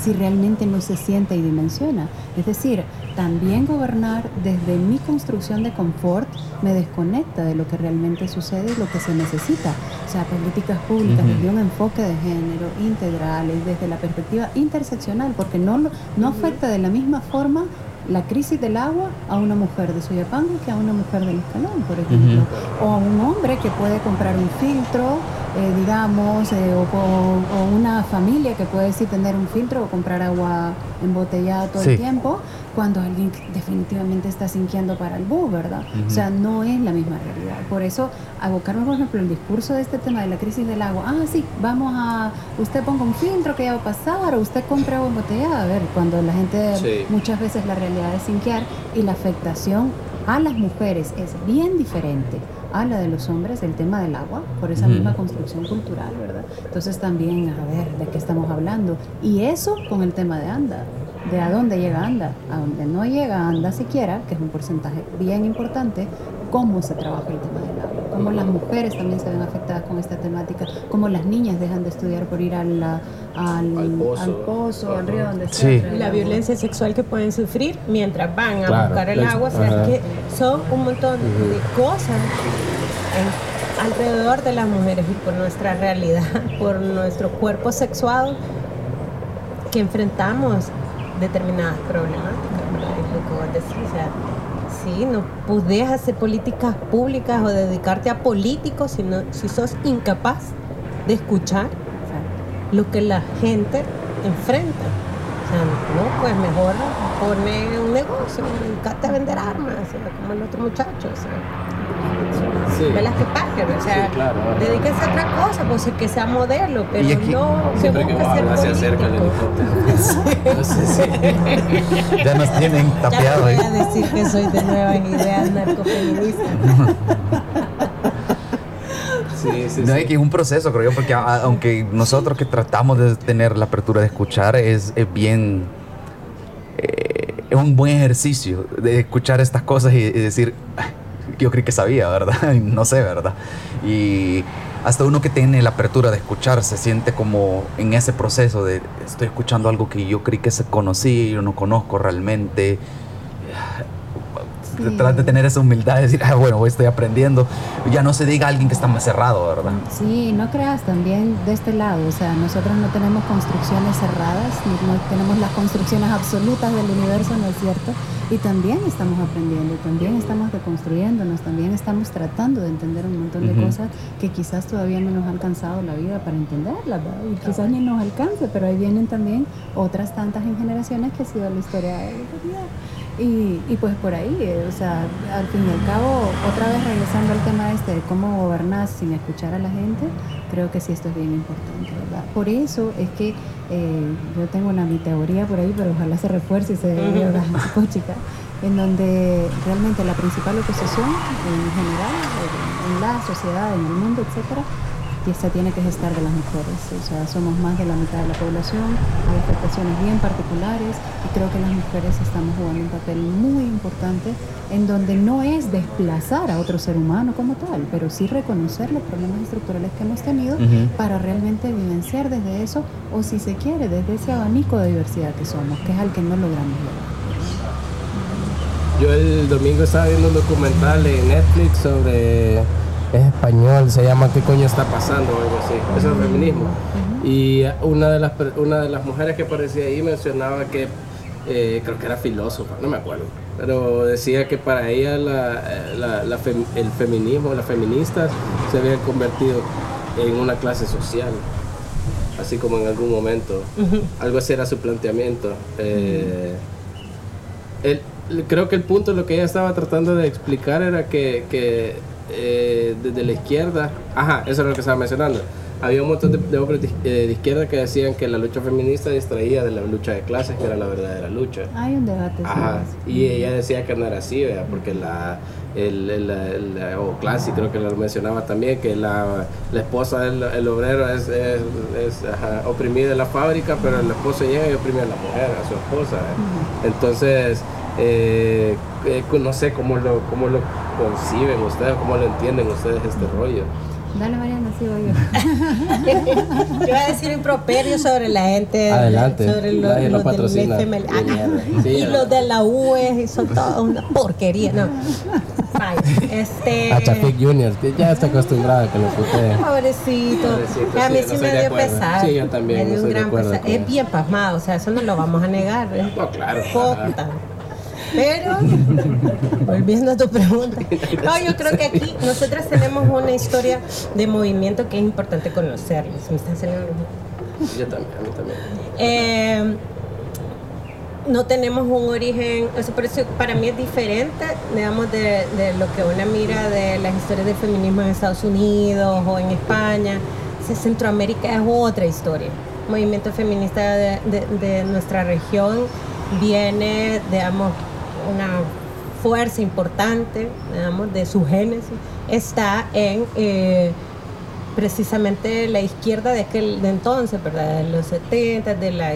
si realmente no se siente y dimensiona. Es decir, también gobernar desde mi construcción de confort me desconecta de lo que realmente sucede y lo que se necesita. O sea, políticas públicas desde un enfoque de género integral y desde la perspectiva interseccional, porque no, no afecta de la misma forma la crisis del agua a una mujer de Soyapango que a una mujer del Escalón, por ejemplo, o a un hombre que puede comprar un filtro eh, digamos, eh, o, una familia que puede sí tener un filtro o comprar agua embotellada todo el tiempo, cuando alguien definitivamente está sintiendo para el bus, ¿verdad? O sea, no es la misma realidad. Por eso, abocarnos, por ejemplo, el discurso de este tema de la crisis del agua, ah, sí, vamos a, usted ponga un filtro que ya va a pasar, o usted compre agua embotellada, a ver, cuando la gente, muchas veces la realidad es sinquear y la afectación a las mujeres es bien diferente a la de los hombres, el tema del agua, por esa misma construcción cultural, ¿verdad? Entonces también, a ver, ¿de qué estamos hablando? Y eso con el tema de ANDA. ¿De a dónde llega ANDA? A donde no llega ANDA siquiera, que es un porcentaje bien importante, cómo se trabaja el tema del agua, cómo las mujeres también se ven afectadas con esta temática, cómo las niñas dejan de estudiar por ir al, al, Al pozo. al pozo, al río, donde Sí. sea. Y la violencia sexual que pueden sufrir mientras van a Claro, buscar el agua. O sea, es que son un montón de cosas alrededor de las mujeres y por nuestra realidad, por nuestro cuerpo sexuado, que enfrentamos determinadas problemáticas. ¿verdad? Es lo que vos decís, o sea, sí, no podés hacer políticas públicas o dedicarte a políticos si, no- si sos incapaz de escuchar lo que la gente enfrenta. O sea, no, pues mejor pone un negocio, dedicate a vender armas, o sea, como el otro muchacho. Sí. Velasquez Parker, o sea, Sí, claro. dedíquese a otra cosa, pues que sea modelo, pero Y aquí- no que Siempre que se acerca el helicóptero. No sé si- Ya nos tienen Ya tapeado no voy ahí. a decir que soy de nuevas ideas narcofeministas. Sí, sí, No, sí. es que es un proceso, creo yo, porque a- aunque nosotros que tratamos de tener la apertura de escuchar, es, es bien. eh, es un buen ejercicio de escuchar estas cosas y, y decir, "Ah, yo creí que sabía, ¿verdad? No sé, ¿verdad? Y hasta uno que tiene la apertura de escuchar se siente como en ese proceso de estoy escuchando algo que yo creí que se conocía y yo no conozco realmente. Sí. De tener esa humildad de decir, ah, bueno, hoy estoy aprendiendo. Ya no se diga a alguien que está más cerrado, ¿verdad? Sí, no creas también de este lado, o sea, nosotros no tenemos construcciones cerradas, no, tenemos las construcciones absolutas del universo, ¿no es cierto? Y también estamos aprendiendo, también estamos deconstruyéndonos, también estamos tratando de entender un montón de Ujú. cosas que quizás todavía no nos ha alcanzado la vida para entenderlas, ¿verdad? y quizás ni nos alcance, pero ahí vienen también otras tantas en generaciones que ha sido la historia de la humanidad. Y, y pues por ahí, eh, o sea, al fin y al cabo, otra vez regresando al tema este de cómo gobernar sin escuchar a la gente, creo que sí esto es bien importante, ¿verdad? Por eso es que eh, yo tengo una mi teoría por ahí, pero ojalá se refuerce y se haga chica, en donde realmente la principal oposición en general, en, en la sociedad, en el mundo, etcétera, y esta tiene que gestar de las mujeres. O sea, somos más de la mitad de la población, hay afectaciones bien particulares y creo que las mujeres estamos jugando un papel muy importante en donde no es desplazar a otro ser humano como tal, pero sí reconocer los problemas estructurales que hemos tenido para realmente vivenciar desde eso o si se quiere, desde ese abanico de diversidad que somos, que es al que no logramos llegar. Yo el domingo estaba viendo un documental en Netflix sobre. Es español, se llama ¿Qué coño está pasando? o algo así. Es el feminismo. Y una de, las, una de las mujeres que aparecía ahí mencionaba que, eh, creo que era filósofa, no me acuerdo, pero decía que para ella la, eh, la- la fem- el feminismo, las feministas se habían convertido en una clase social, así como en algún momento. Algo así era su planteamiento. Eh, el- creo que el punto, lo que ella estaba tratando de explicar era que, que, eh, desde la izquierda, ajá, eso es lo que estaba mencionando. Había un montón de, de hombres de, eh, de izquierda que decían que la lucha feminista distraía de la lucha de clases, que era la verdadera lucha. Hay un debate Ajá, y ella decía que no era así, ¿verdad? porque la, el, el, el- el- o Clancy creo que lo mencionaba también, que la, la esposa del el obrero es, es, es, ajá, oprimida en la fábrica, pero el esposo llega y oprime a la mujer, a su esposa. ¿eh? Entonces, eh, eh, no sé cómo lo, cómo lo conciben ustedes, cómo lo entienden ustedes este rollo. Dale, Mariana, sigo yo. Yo iba a decir improperio sobre la gente. Adelante, Sobre los, lo los del. FML. Ah. Sí, y ya. los de la UE son toda una porquería. No. Fine. Este. A Chafik Junior, que ya está acostumbrada a que lo puteen. Pobrecito. Pobrecito, a mí sí, sí, no me dio pesar. Sí, yo también, Me no un gran pesar. Es eso. bien pasmado, o sea, eso no lo vamos a negar. Es No, claro. Puta. Pero, volviendo a tu pregunta, no, yo creo que aquí nosotras tenemos una historia de movimiento que es importante conocer. Se me están saliendo Yo también, a mí también. eh, no tenemos un origen, o sea, por eso para mí es diferente, digamos, de, de lo que una mira de las historias del feminismo en Estados Unidos o en España. Si Centroamérica es otra historia. El movimiento feminista de, de- de nuestra región viene, digamos, una fuerza importante, digamos, de su génesis, está en eh, precisamente la izquierda de aquel de entonces, ¿verdad? De los 70, de las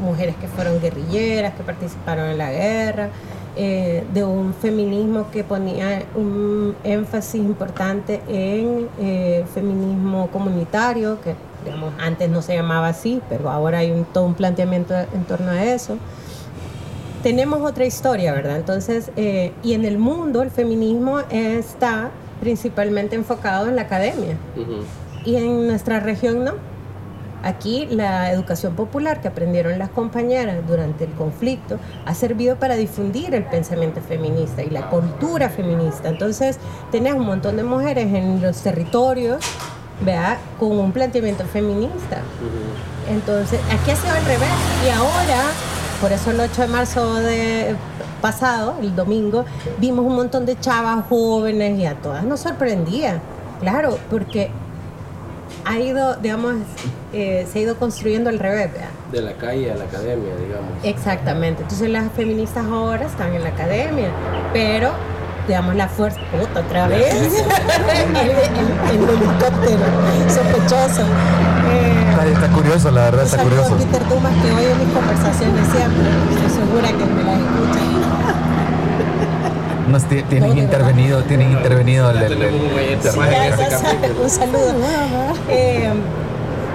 mujeres que fueron guerrilleras, que participaron en la guerra, eh, de un feminismo que ponía un énfasis importante en eh, feminismo comunitario, que digamos, antes no se llamaba así, pero ahora hay un, todo un planteamiento en torno a eso. Tenemos otra historia, ¿verdad? Entonces, eh, y en el mundo el feminismo está principalmente enfocado en la academia. Y en nuestra región no. Aquí la educación popular que aprendieron las compañeras durante el conflicto ha servido para difundir el pensamiento feminista y la cultura feminista. Entonces, tenés un montón de mujeres en los territorios, vea, con un planteamiento feminista. Entonces, aquí ha sido al revés. Y ahora, por eso el 8 de marzo de pasado, el domingo, vimos un montón de chavas jóvenes y a todas nos sorprendía. Claro, porque ha ido, digamos, eh, se ha ido construyendo al revés, ¿verdad? De la calle a la academia, digamos. Exactamente. Entonces las feministas ahora están en la academia, pero digamos la fuerza, puta, otra vez, el, el, el, helicóptero sospechoso. Está, curioso, la verdad, está curioso. a Peter Dumas que oye mis conversaciones siempre, estoy segura que me las escucha. Nos ti- tienen No, intervenido, tienen intervenido el, Sí, este un saludo. Eh,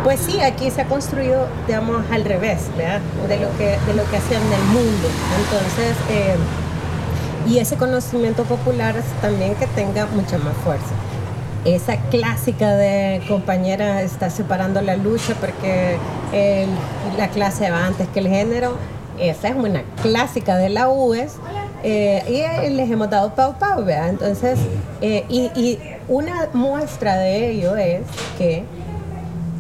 pues sí, aquí se ha construido, digamos, al revés, ¿verdad? De lo que, de lo que hacían en el mundo. Entonces, eh, y ese conocimiento popular es también que tenga mucha más fuerza. Esa clásica de compañera está separando la lucha porque el- la clase va antes que el género, esa es una clásica de la UES. eh, y eh, les hemos dado pau pau, ¿verdad? Entonces, eh, y, y una muestra de ello es que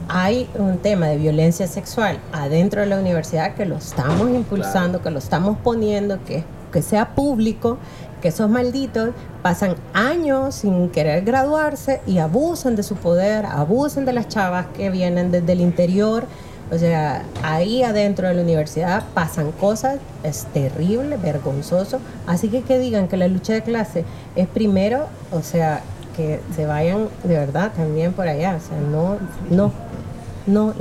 hay un tema de violencia sexual adentro de la universidad que lo estamos impulsando, que lo estamos poniendo, que, que sea público, que esos malditos pasan años sin querer graduarse y abusan de su poder, abusan de las chavas que vienen desde el interior. O sea, ahí adentro de la universidad pasan cosas, es terrible, vergonzoso. Así que que digan que la lucha de clase es primero, o sea, que se vayan de verdad también por allá. O sea, no, no, no,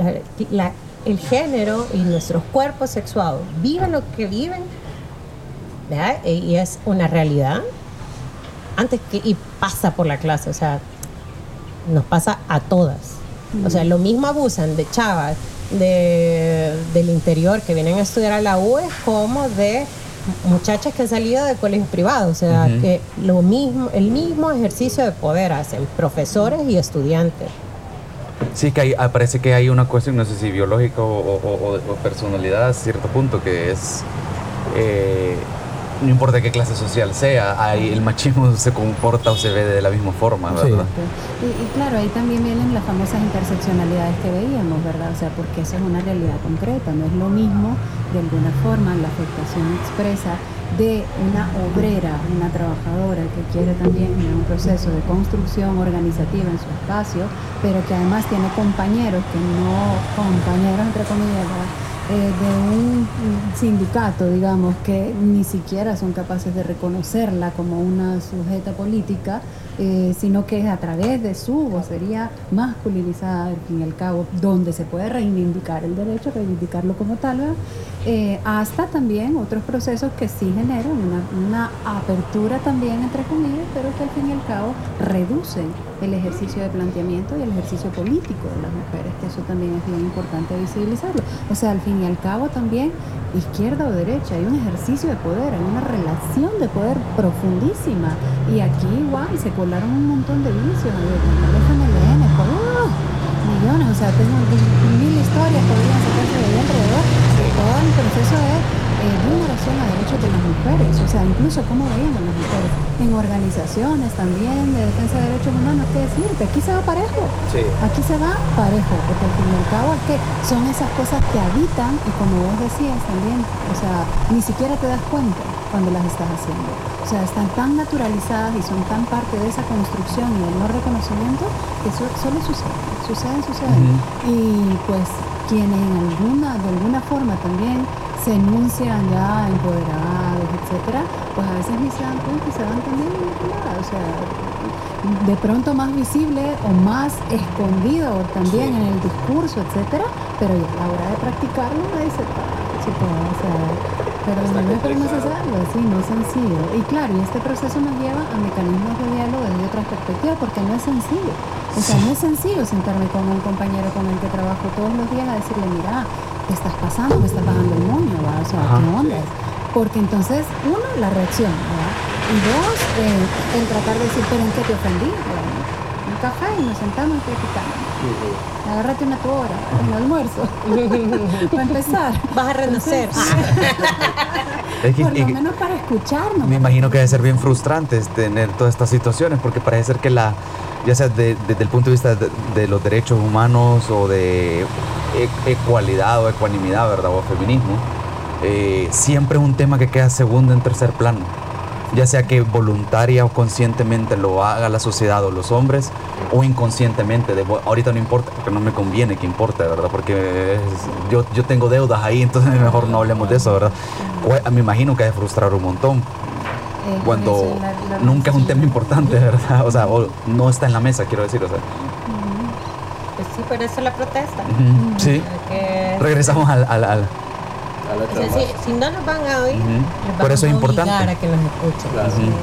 el género y nuestros cuerpos sexuados viven lo que viven, ¿verdad? Y y es una realidad antes que y pasa por la clase, o sea, nos pasa a todas. O sea, lo mismo abusan de chavas de, del interior que vienen a estudiar a la UE como de muchachas que han salido de colegios privados. O sea, que lo mismo, el mismo ejercicio de poder hacen profesores y estudiantes. Sí, que hay, ah, parece que hay una cuestión, no sé si biológica o, o- o- o personalidad a cierto punto, que es, eh, no importa qué clase social sea, hay, el machismo se comporta o se ve de la misma forma, Sí. ¿verdad? Y, y claro, ahí también vienen las famosas interseccionalidades que veíamos, ¿verdad? O sea, porque eso es una realidad concreta, no es lo mismo, de alguna forma, la afectación expresa de una obrera, una trabajadora que quiere también un proceso de construcción organizativa en su espacio, pero que además tiene compañeros que no, compañeros entre comillas, ¿verdad? Eh, de un sindicato, digamos, que ni siquiera son capaces de reconocerla como una sujeta política, eh, sino que es a través de su vocería masculinizada, al fin y al cabo, donde se puede reivindicar el derecho, reivindicarlo como tal. Eh, hasta también otros procesos que sí generan una, una apertura también, entre comillas, pero que al fin y al cabo reducen el ejercicio de planteamiento y el ejercicio político de las mujeres, que eso también es bien importante visibilizarlo. O sea, al fin y al cabo también, izquierda o derecha, hay un ejercicio de poder, hay una relación de poder profundísima. Y aquí igual se colaron un montón de vicios, de el FMLN, ¡uh! millones, o sea, tengo mil historias podrían sacarse de ahí alrededor. De todo el proceso de eh, vulneración a derechos de las mujeres, o sea, incluso cómo veían a las mujeres. En organizaciones también de defensa de derechos humanos, que decir, que aquí se va parejo, Sí. aquí se va parejo, porque al fin y al cabo es que son esas cosas que habitan y como vos decías también, o sea, ni siquiera te das cuenta cuando las estás haciendo. O sea, están tan naturalizadas y son tan parte de esa construcción y del no reconocimiento que eso solo sucede, suceden, suceden. Y pues quienes en alguna, de alguna forma también se enuncian ya empoderados, etcétera, pues a veces ni se dan cuenta y se van también manipuladas. O sea, de pronto más visible o más escondido también en el discurso, etcétera, pero ya a la hora de practicarlo ahí se sí, pues, o sea, pero no es podemos hacerlo así, no es sencillo. Y claro, y este proceso nos lleva a mecanismos de diálogo desde otras perspectivas, porque no es sencillo. O sea, no es sencillo sentarme con un compañero con el que trabajo todos los días a decirle, mira, ¿qué estás pasando? Me está bajando el moño, ¿va? O sea, ¿qué onda? Porque entonces, uno, la reacción, ¿verdad? Y dos, eh, el tratar de decir, pero ¿en qué te ofendí? Café y nos sentamos y platicamos. Agárrate una tu hora, un almuerzo. para empezar. Vas a renacer. por lo menos para escucharnos. Me imagino que debe ser bien frustrante tener todas estas situaciones, porque parece ser que la, ya sea desde el punto de vista de, los derechos humanos o de ecualidad o ecuanimidad, ¿verdad? O feminismo, eh, siempre es un tema que queda segundo en tercer plano ya sea que voluntaria o conscientemente lo haga la sociedad o los hombres, o inconscientemente, de, ahorita no importa, porque no me conviene que importe, ¿verdad? Porque yo, yo tengo deudas ahí, entonces mejor no hablemos de eso, ¿verdad? me imagino que hay frustrar un montón eh, cuando nunca es un tema importante, ¿verdad? O sea, no está en la mesa, quiero decir, o sea. Pues sí, por eso la protesta. Sí. Regresamos al, al si, no nos van a oír, por eso es importante. A que nos escuchen.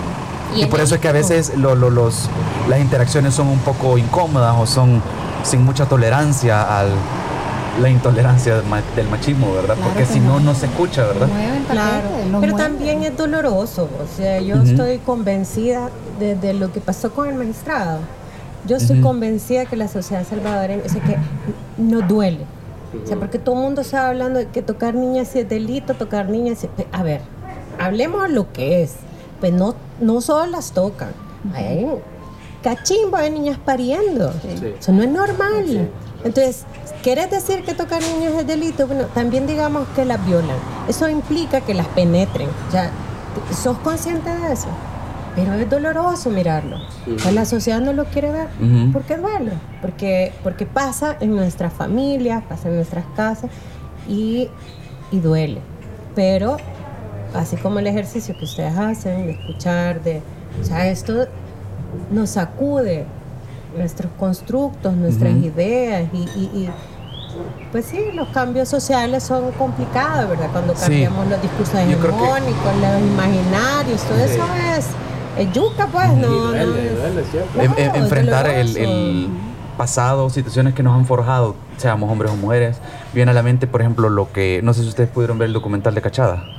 Y, por eso es que a veces lo, los, las interacciones son un poco incómodas o son sin mucha tolerancia a la intolerancia del machismo, ¿verdad? Porque si no, no se escucha, ¿verdad? Claro, pero también es doloroso. O sea, yo estoy convencida de, lo que pasó con el magistrado. Yo estoy convencida que la sociedad salvadoreña, o sea, que no duele o sea, porque todo el mundo está hablando de que tocar niñas es delito, tocar niñas es... A ver, hablemos lo que es. Pues no, no solo las tocan. Hay cachimbo de niñas pariendo. Eso no es normal. Entonces, ¿quieres decir que tocar niños es delito? Bueno, también digamos que las violan. Eso implica que las penetren. Ya, ¿sos consciente de eso? Pero es doloroso mirarlo. la sociedad no lo quiere ver porque duele, porque, porque pasa en nuestras familias, pasa en nuestras casas y, y, duele. Pero así como el ejercicio que ustedes hacen de escuchar, de, o sea, esto nos sacude nuestros constructos, nuestras ideas y, y, pues sí, los cambios sociales son complicados, ¿verdad? Cuando cambiamos los discursos hegemónicos, los imaginarios, todo eso es es yuca, pues, no. enfrentar el, pasado, situaciones que nos han forjado, seamos hombres o mujeres. Viene a la mente, por ejemplo, lo que. No sé si ustedes pudieron ver el documental de Cachada.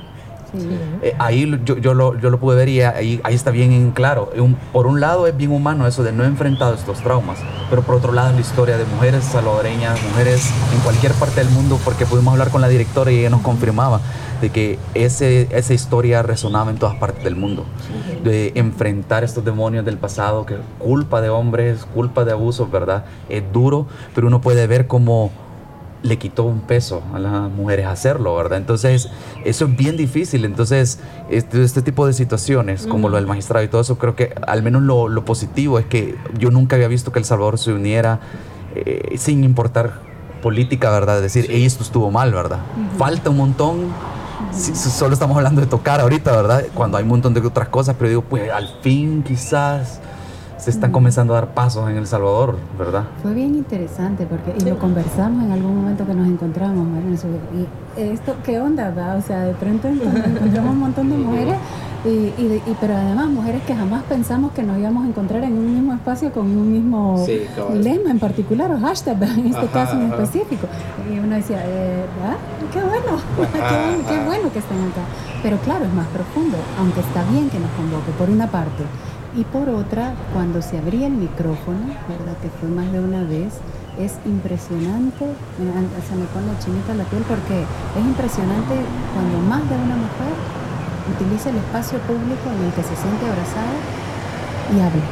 Eh, ahí yo, yo, lo, yo lo pude ver y ahí, ahí está bien en claro. por un lado es bien humano eso de no enfrentar estos traumas, pero por otro lado es la historia de mujeres salvadoreñas, mujeres en cualquier parte del mundo, porque pudimos hablar con la directora y ella nos confirmaba de que ese, esa historia resonaba en todas partes del mundo, de enfrentar estos demonios del pasado, que culpa de hombres, culpa de abusos, ¿verdad? Es duro, pero uno puede ver cómo le quitó un peso a las mujeres hacerlo, ¿verdad? Entonces, eso es bien difícil. Entonces, este, este tipo de situaciones, como lo del magistrado y todo eso, creo que al menos lo, lo, positivo es que yo nunca había visto que El Salvador se uniera eh, sin importar política, ¿verdad? decir, esto estuvo mal, ¿verdad? Falta un montón, solo estamos hablando de tocar ahorita, ¿verdad? Cuando hay un montón de otras cosas, pero digo, pues al fin quizás se están comenzando a dar pasos en El Salvador, ¿verdad? Fue bien interesante porque, y lo conversamos en algún momento que nos encontramos, y esto, ¿qué onda, va? O sea, de pronto encontramos un montón de mujeres y, y, pero además mujeres que jamás pensamos que nos íbamos a encontrar en un mismo espacio con un mismo lema en particular o hashtag en este caso en específico. Y uno decía, eh, Qué bueno, qué, bueno, que estén acá. Pero claro, es más profundo, aunque está bien que nos convoque, por una parte. Y por otra, cuando se abría el micrófono, ¿verdad? Que fue más de una vez, es impresionante, se me pone chinita la piel porque es impresionante cuando más de una mujer utiliza el espacio público en el que se siente abrazada y habla.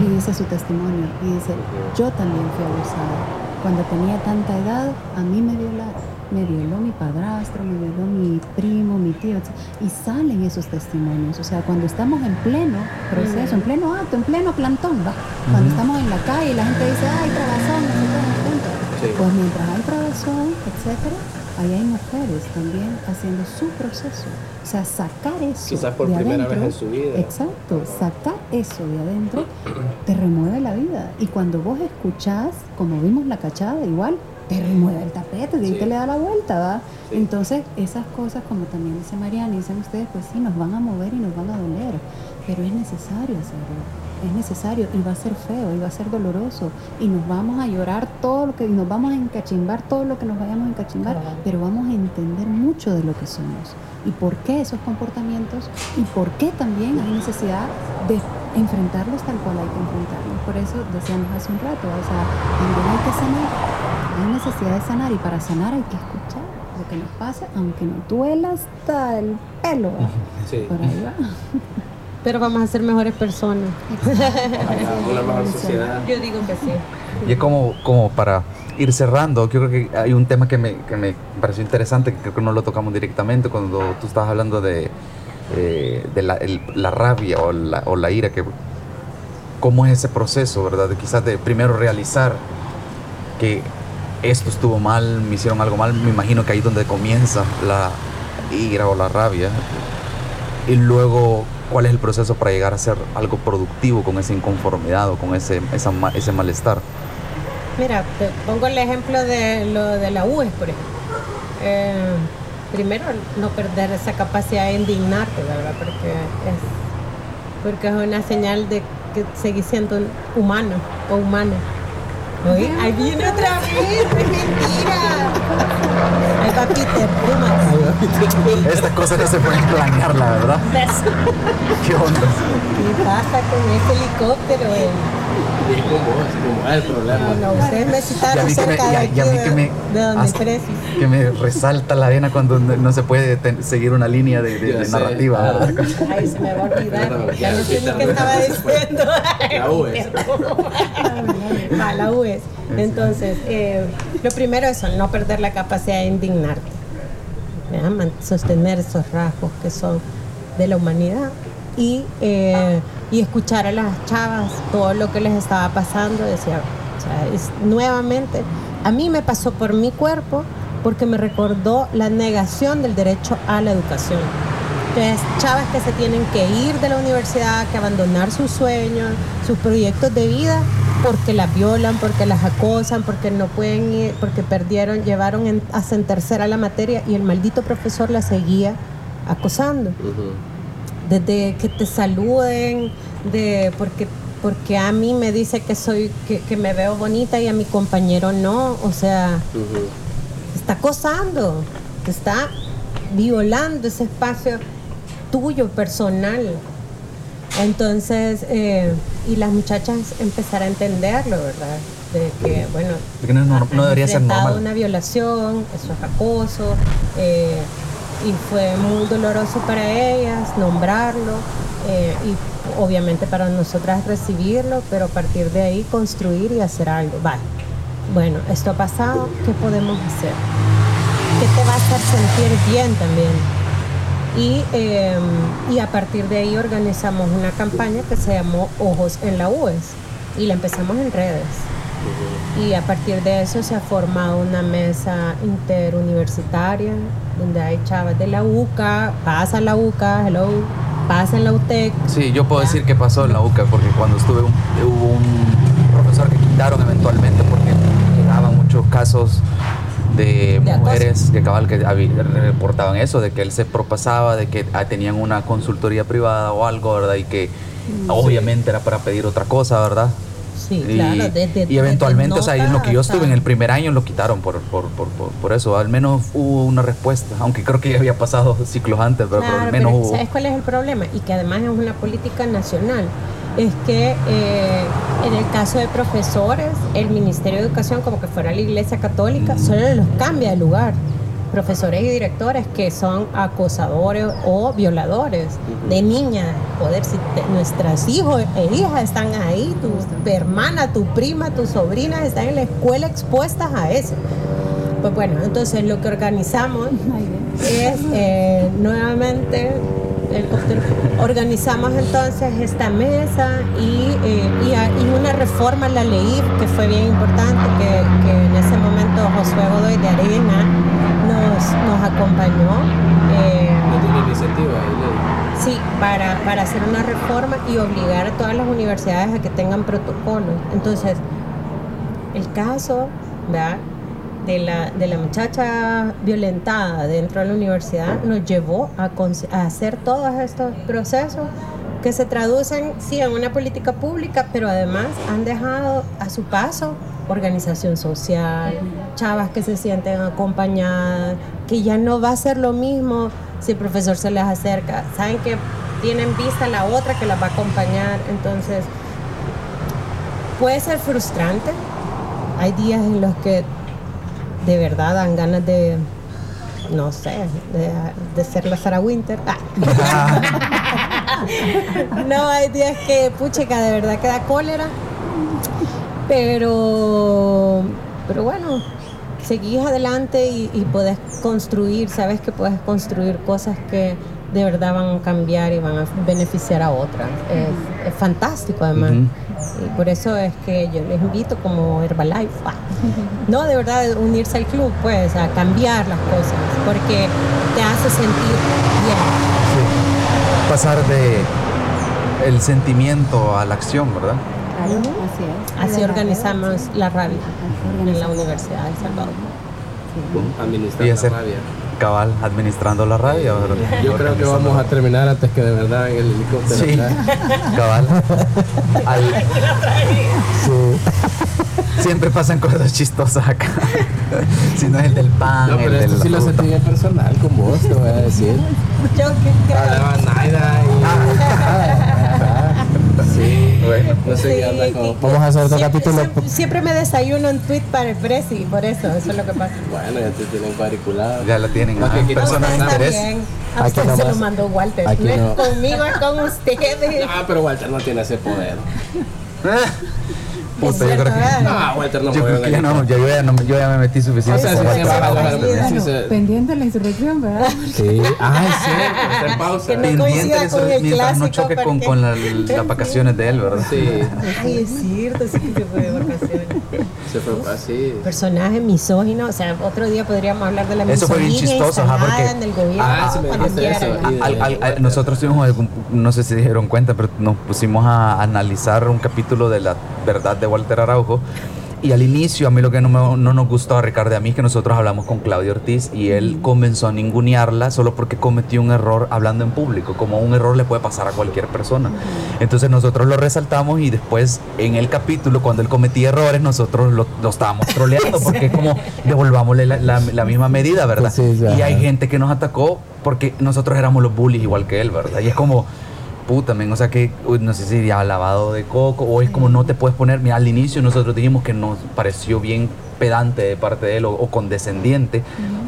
Y dice su testimonio. Y dice, yo también fui abusada. Cuando tenía tanta edad, a mí me violaron. Me violó mi padrastro, me violó mi primo, mi tío. Y salen esos testimonios. O sea, cuando estamos en pleno proceso, en pleno acto, en pleno plantón, ¿va? Cuando estamos en la calle y la gente dice, ay, trabazón, no sé Pues mientras hay trabazón, etcétera, ahí hay mujeres también haciendo su proceso. O sea, sacar eso. Quizás por de primera adentro, vez en su vida. Exacto, sacar eso de adentro te remueve la vida. Y cuando vos escuchás, como vimos la cachada, igual te remueve el tapete, Sí. te le da la vuelta, ¿va? Sí. Entonces, esas cosas, como también dice Mariana y dicen ustedes, pues sí, nos van a mover y nos van a doler, pero es necesario hacerlo. Es necesario y va a ser feo y va a ser doloroso y nos vamos a llorar todo lo que y nos vamos a encachimbar todo lo que nos vayamos a encachimbar, pero vamos a entender mucho de lo que somos y por qué esos comportamientos y por qué también hay necesidad de enfrentarlos tal cual hay que enfrentarlos. Por eso decíamos hace un rato, o sea, también hay que sanar, hay necesidad de sanar y para sanar hay que escuchar lo que nos pasa, aunque nos duela hasta el pelo. Por ahí va. Pero vamos a ser mejores personas. Una mejor sociedad. Yo digo que sí. Y es como, como para ir cerrando, yo creo que hay un tema que me, que me pareció interesante, que creo que no lo tocamos directamente cuando tú estabas hablando de, eh, de la, el- la rabia o la, o la ira, que cómo es ese proceso, ¿verdad? De quizás de primero realizar que esto estuvo mal, me hicieron algo mal, me imagino que ahí es donde comienza la ira o la rabia. Y luego, ¿cuál es el proceso para llegar a hacer algo productivo con esa inconformidad o con ese, esa ese malestar? Mira, te pongo el ejemplo de lo de la UES, por ejemplo. Eh, primero, no perder esa capacidad de indignarte, ¿verdad? Porque es, porque es una señal de que seguís siendo humano o humana. Oye, ahí viene otra vez, es mentira. Ahí va Peter, Pumas. Estas cosas no se pueden planear, la verdad. ¿Qué onda? ¿Qué pasa con ese helicóptero? eh? Es como, es como el problema. No, no, ustedes me a citaron mí que me, cerca y de a- aquí, y a mí de, que me, de donde crecí. que me resalta la vena cuando no no se puede ten- seguir una línea de, de- de narrativa. Ah. Ay, se me va a olvidar. Ya no sé ni qué estaba diciendo. La UES. Va, la UES. Entonces, eh, lo primero es eso, no perder la capacidad de indignarte. ¿verdad? Sostener esos rasgos que son de la humanidad. Y, eh, y escuchar a las chavas todo lo que les estaba pasando. Decía, es, nuevamente, a mí me pasó por mi cuerpo porque me recordó la negación del derecho a la educación. Entonces, chavas que se tienen que ir de la universidad, que abandonar sus sueños, sus proyectos de vida, porque las violan, porque las acosan, porque no pueden ir, porque perdieron, llevaron en- hasta en tercera la materia y el maldito profesor la seguía acosando. Desde que te saluden, de porque porque a mí me dice que soy que, que me veo bonita y a mi compañero no, o sea, te está acosando, te está violando ese espacio tuyo, personal. Entonces, eh, y las muchachas empezar a entenderlo, ¿verdad? De que, bueno, Porque no, no- no han debería ser normal. una violación, eso es acoso, eh, y fue muy doloroso para ellas nombrarlo, eh, y obviamente para nosotras recibirlo, pero a partir de ahí construir y hacer algo. Vale, bueno, esto ha pasado, ¿qué podemos hacer? ¿Qué te va a hacer sentir bien también? Y, eh, y a partir de ahí organizamos una campaña que se llamó Ojos en la UES y la empezamos en redes. Y a partir de eso se ha formado una mesa interuniversitaria donde hay chavas de la UCA, pasa la UCA, hello, pasa en la UTEC. Sí, yo puedo Ya. decir que pasó en la UCA, porque cuando estuve un- hubo un profesor que quitaron eventualmente porque llegaban muchos casos de, De mujeres que cabal que reportaban eso, de que él se propasaba, de que ah, tenían una consultoría privada o algo, ¿verdad? Y que obviamente era para pedir otra cosa, ¿verdad? Sí, y, claro. desde- y eventualmente, desde o sea, en lo que yo estuve en el primer año lo quitaron por, por, por, por, por eso. Al menos hubo una respuesta, aunque creo que ya había pasado ciclos antes, pero, al menos pero hubo. ¿sabes cuál es el problema? Y que además es una política nacional. Es que eh, en el caso de profesores, el Ministerio de Educación, como que fuera la Iglesia Católica, Mm. solo los cambia de lugar. Profesores y directores que son acosadores o violadores de niñas. Poder, si te- nuestros hijos e hijas están ahí, tu hermana, tu prima, tus sobrinas están en la escuela expuestas a eso. Pues bueno, entonces lo que organizamos es eh, nuevamente organizamos entonces esta mesa y, eh, y, a- y una reforma a la ley que fue bien importante que, que en ese momento Josué Godoy de Arena nos, nos acompañó. eh, No tiene iniciativa. Sí, para, para hacer una reforma y obligar a todas las universidades a que tengan protocolos. Entonces, el caso ¿verdad? De, la, de la muchacha violentada dentro de la universidad nos llevó a, a hacer todos estos procesos que se traducen, sí, en una política pública, pero además han dejado a su paso organización social, chavas que se sienten acompañadas, que ya no va a ser lo mismo si el profesor se les acerca. Saben que tienen vista la otra que las va a acompañar, entonces puede ser frustrante. Hay días en los que de verdad dan ganas de, no sé, de, de ser la Sarah Winter. Ah. no, hay días que, puchica, de verdad que da cólera. Pero, pero bueno, seguís adelante y, y podés construir, sabes que puedes construir cosas que de verdad van a cambiar y van a beneficiar a otras. Es, es fantástico además. Y por eso es que yo les invito como Herbalife, ah, no de verdad unirse al club, pues a cambiar las cosas, porque te hace sentir bien. Sí. Pasar de el sentimiento a la acción, ¿verdad? Así es. Organizamos rabia, la rabia en la. Universidad de El Salvador. Sí. Administrar la rabia. cabal administrando la rabia, ¿verdad? Yo creo que vamos a terminar antes que de verdad en el helicóptero. Sí, cabal. Al- Siempre pasan cosas chistosas acá. si no es el del pan, No, pero el esto del sí lo sentí bien personal con vos, te voy a decir. Yo que creo. Hablaba Naida y. Ajá. Sí, Bueno. no sé Sí, anda Vamos a hacer otro siempre, capítulo. Siempre, siempre me desayuno un tweet para el presi, por eso, eso es lo que pasa. Bueno, ya te tienen cuadriculado. Ya la tienen. Más ajá, que aquí no interés. A usted se nomás- lo mandó Walter. aquí no, no. es conmigo, es con ustedes. Ah, pero Walter no tiene ese poder. Puta, yo creo que. No, Walter no Yo creo que ya no, ya, yo, ya no, yo ya me metí O suficiente. sea, con si Walter. se va a Walter. bajar, sí Bueno, se- pendiente de la insurrección, ¿verdad? Sí. Ah, es cierto. Está en pausa. Que no Pendiente coincida de eso, con el mientras no clásico, choque con, con la- las vacaciones de él, ¿verdad? Sí, Ay, es cierto, sí que se fue de vacaciones. Se fue así. Personaje misógino, o sea, otro día podríamos hablar de la Eso fue bien misoginia chistoso, ajá, instalada porque- en el gobierno. Ah, sí me cuando dijiste eso. quieran. Y de- Al- al- al- nosotros tuvimos, no sé si se dieron cuenta, pero nos pusimos a analizar un capítulo de la verdad de Walter Araujo. Y al inicio, a mí lo que no, me- no nos gustó a Ricardo y a mí es que nosotros hablamos con Claudio Ortiz y él comenzó a ningunearla solo porque cometió un error hablando en público, como un error le puede pasar a cualquier persona. Entonces nosotros lo resaltamos y después en el capítulo, cuando él cometía errores, nosotros lo, lo estábamos troleando porque es como devolvámosle la, la- la misma medida, ¿verdad? Sí, y hay gente que nos atacó porque nosotros éramos los bullies igual que él, ¿verdad? Y es como, puta, men, o sea que, no sé si ya lavado de coco, o es como no te puedes poner, mira, al inicio nosotros dijimos que nos pareció bien pedante de parte de él o, o condescendiente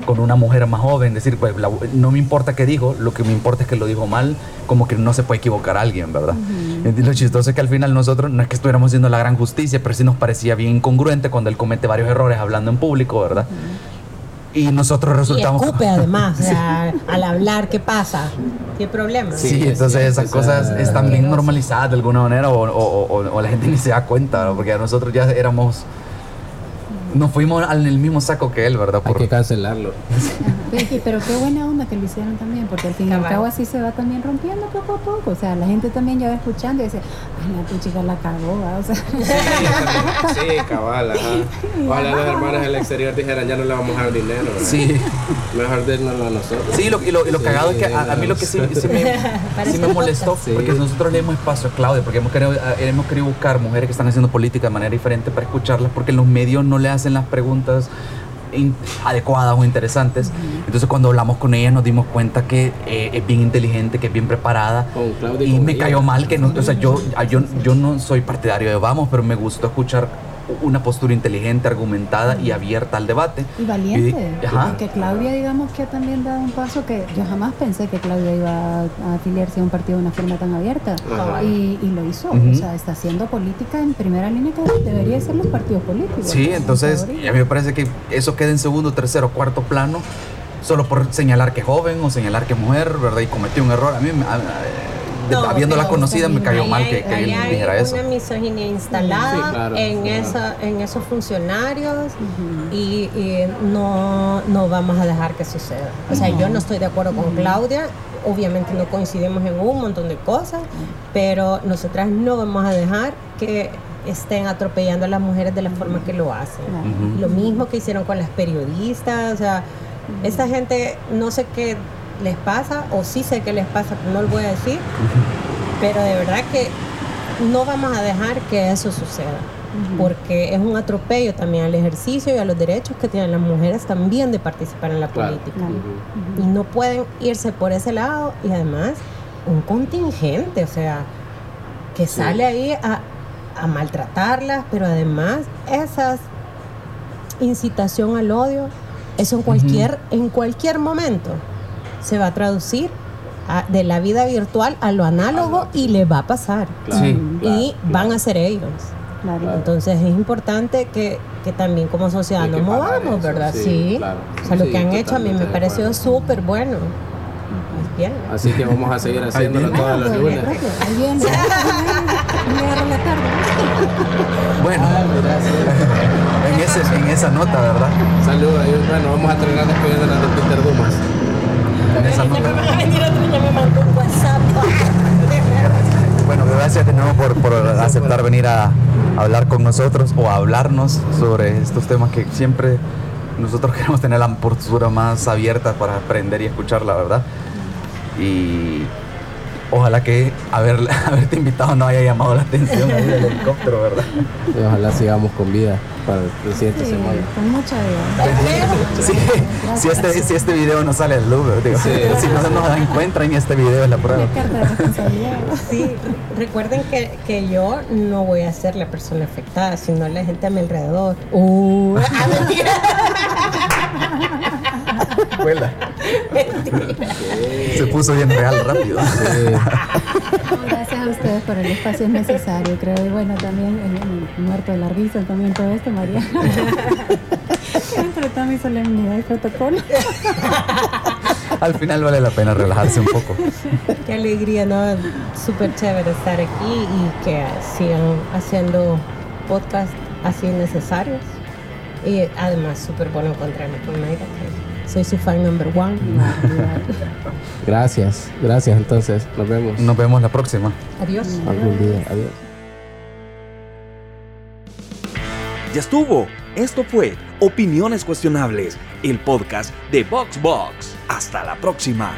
con una mujer más joven, decir, pues la- no me importa qué dijo, lo que me importa es que lo dijo mal, como que no se puede equivocar a alguien, ¿verdad? Y lo chistoso es que al final nosotros, no es que estuviéramos haciendo la gran justicia, pero sí nos parecía bien incongruente cuando él comete varios errores hablando en público, ¿verdad? Y nosotros Y resultamos... escupe además, o sea, al hablar, ¿qué pasa? ¿Qué problema? Sí, Sí, es entonces esas cosas están bien normalizadas de alguna manera o, o- o- o la gente ni se da cuenta, ¿no? porque nosotros ya éramos, nos fuimos al el mismo saco que él, ¿verdad? Hay Por- que cancelarlo. Vicky, pero qué buena onda que lo hicieron también, porque al fin y al cabo así se va también rompiendo poco a poco. O sea, la gente también ya va escuchando y dice, ay, la tu chica la cagó. O sea, Sí, cabal, ajá. Ojalá las hermanas del exterior dijeran, ya no le vamos a dar dinero. ¿verdad? Sí, Mejor dénoslo a nosotros. sí, lo, y lo, y lo Sí, cagado es que a, a mí lo que sí, sí me, sí me molestó, porque Sí. nosotros le dimos espacio a Claudia, porque hemos querido, hemos querido buscar mujeres que están haciendo política de manera diferente para escucharlas, porque los medios no le hacen las preguntas adecuadas o interesantes. Entonces cuando hablamos con ella nos dimos cuenta que eh, es bien inteligente, que es bien preparada. Y me cayó mal que no, o sea, yo, yo, yo no soy partidario de Vamos, pero me gustó escuchar una postura inteligente, argumentada y abierta al debate. y valiente. Y- ajá. Porque Claudia, digamos que también da un paso que yo jamás pensé que Claudia iba a, afiliarse a un partido de una forma tan abierta. Y, y lo hizo. O sea, está haciendo política en primera línea que debería ser los partidos políticos. Sí, En entonces a mí me parece que eso queda en segundo, tercero, cuarto plano, solo por señalar que es joven o señalar que es mujer, ¿verdad? Y cometió un error. A mí me- a- a- No, habiéndola pero conocida me cayó mal que, que él hay dijera eso. una misoginia instalada Sí, claro, en, claro. esa- en esos funcionarios y, y no, no vamos a dejar que suceda. O sea, yo no estoy de acuerdo con Claudia, obviamente no coincidimos en un montón de cosas, pero nosotras no vamos a dejar que estén atropellando a las mujeres de la forma que lo hacen. Lo mismo que hicieron con las periodistas, o sea, esta gente no sé qué les pasa, o sí sé qué les pasa, pero no lo voy a decir, pero de verdad que no vamos a dejar que eso suceda, porque es un atropello también al ejercicio y a los derechos que tienen las mujeres también de participar en la Claro. política. Y no pueden irse por ese lado y además un contingente, o sea, que Sí. sale ahí a, a maltratarlas, pero además esas incitación al odio, eso en cualquier, en cualquier momento se va a traducir a- de la vida virtual a lo análogo y le va a pasar. Claro, Sí. claro, y claro. van a ser ellos. Claro. Entonces es importante que, que también como sociedad nos movamos, eso, ¿verdad? sí, Sí. claro. O sea, lo Sí, que han hecho a mí me pareció súper bueno. Pues bien. Así que vamos a seguir haciéndolo todos los lunes. Bueno, Ah, en, ese, en esa nota, ¿verdad? Saludos. Bueno, vamos a terminar despidiendo las de Peter Dumas. Esa nota. Bueno, gracias de nuevo por, por aceptar venir a hablar con nosotros o a hablarnos sobre estos temas que siempre nosotros queremos tener la postura más abierta para aprender y escuchar, la verdad. Y ojalá que haber, haberte invitado no haya llamado la atención ahí del helicóptero, ¿verdad? Y ojalá sigamos con vida para el siguiente Sí, semana. con mucha vida. Sí, si, este, si este video no sale al luz, digo, Sí. si no nos encuentran este video es la prueba. Sí, recuerden que, que yo no voy a ser la persona afectada, sino la gente a mi alrededor. Uh, ah, Se puso bien real rápido. Sí. Gracias a ustedes por el espacio necesario, creo. Y bueno, también el, el muerto de la risa, también todo esto, María. Entre toda mi solemnidad y protocolo. Al final vale la pena relajarse un poco. Qué alegría, ¿no? Súper chévere estar aquí y que sigan haciendo podcast así necesarios. Y además, súper bueno encontrarme con Naira, que soy su fan number one. Gracias, gracias. Entonces, nos vemos Nos vemos la próxima. Adiós. algún día. Adiós. Ya estuvo. Esto fue Opiniones Cuestionables, el podcast de VoxBox. Hasta la próxima.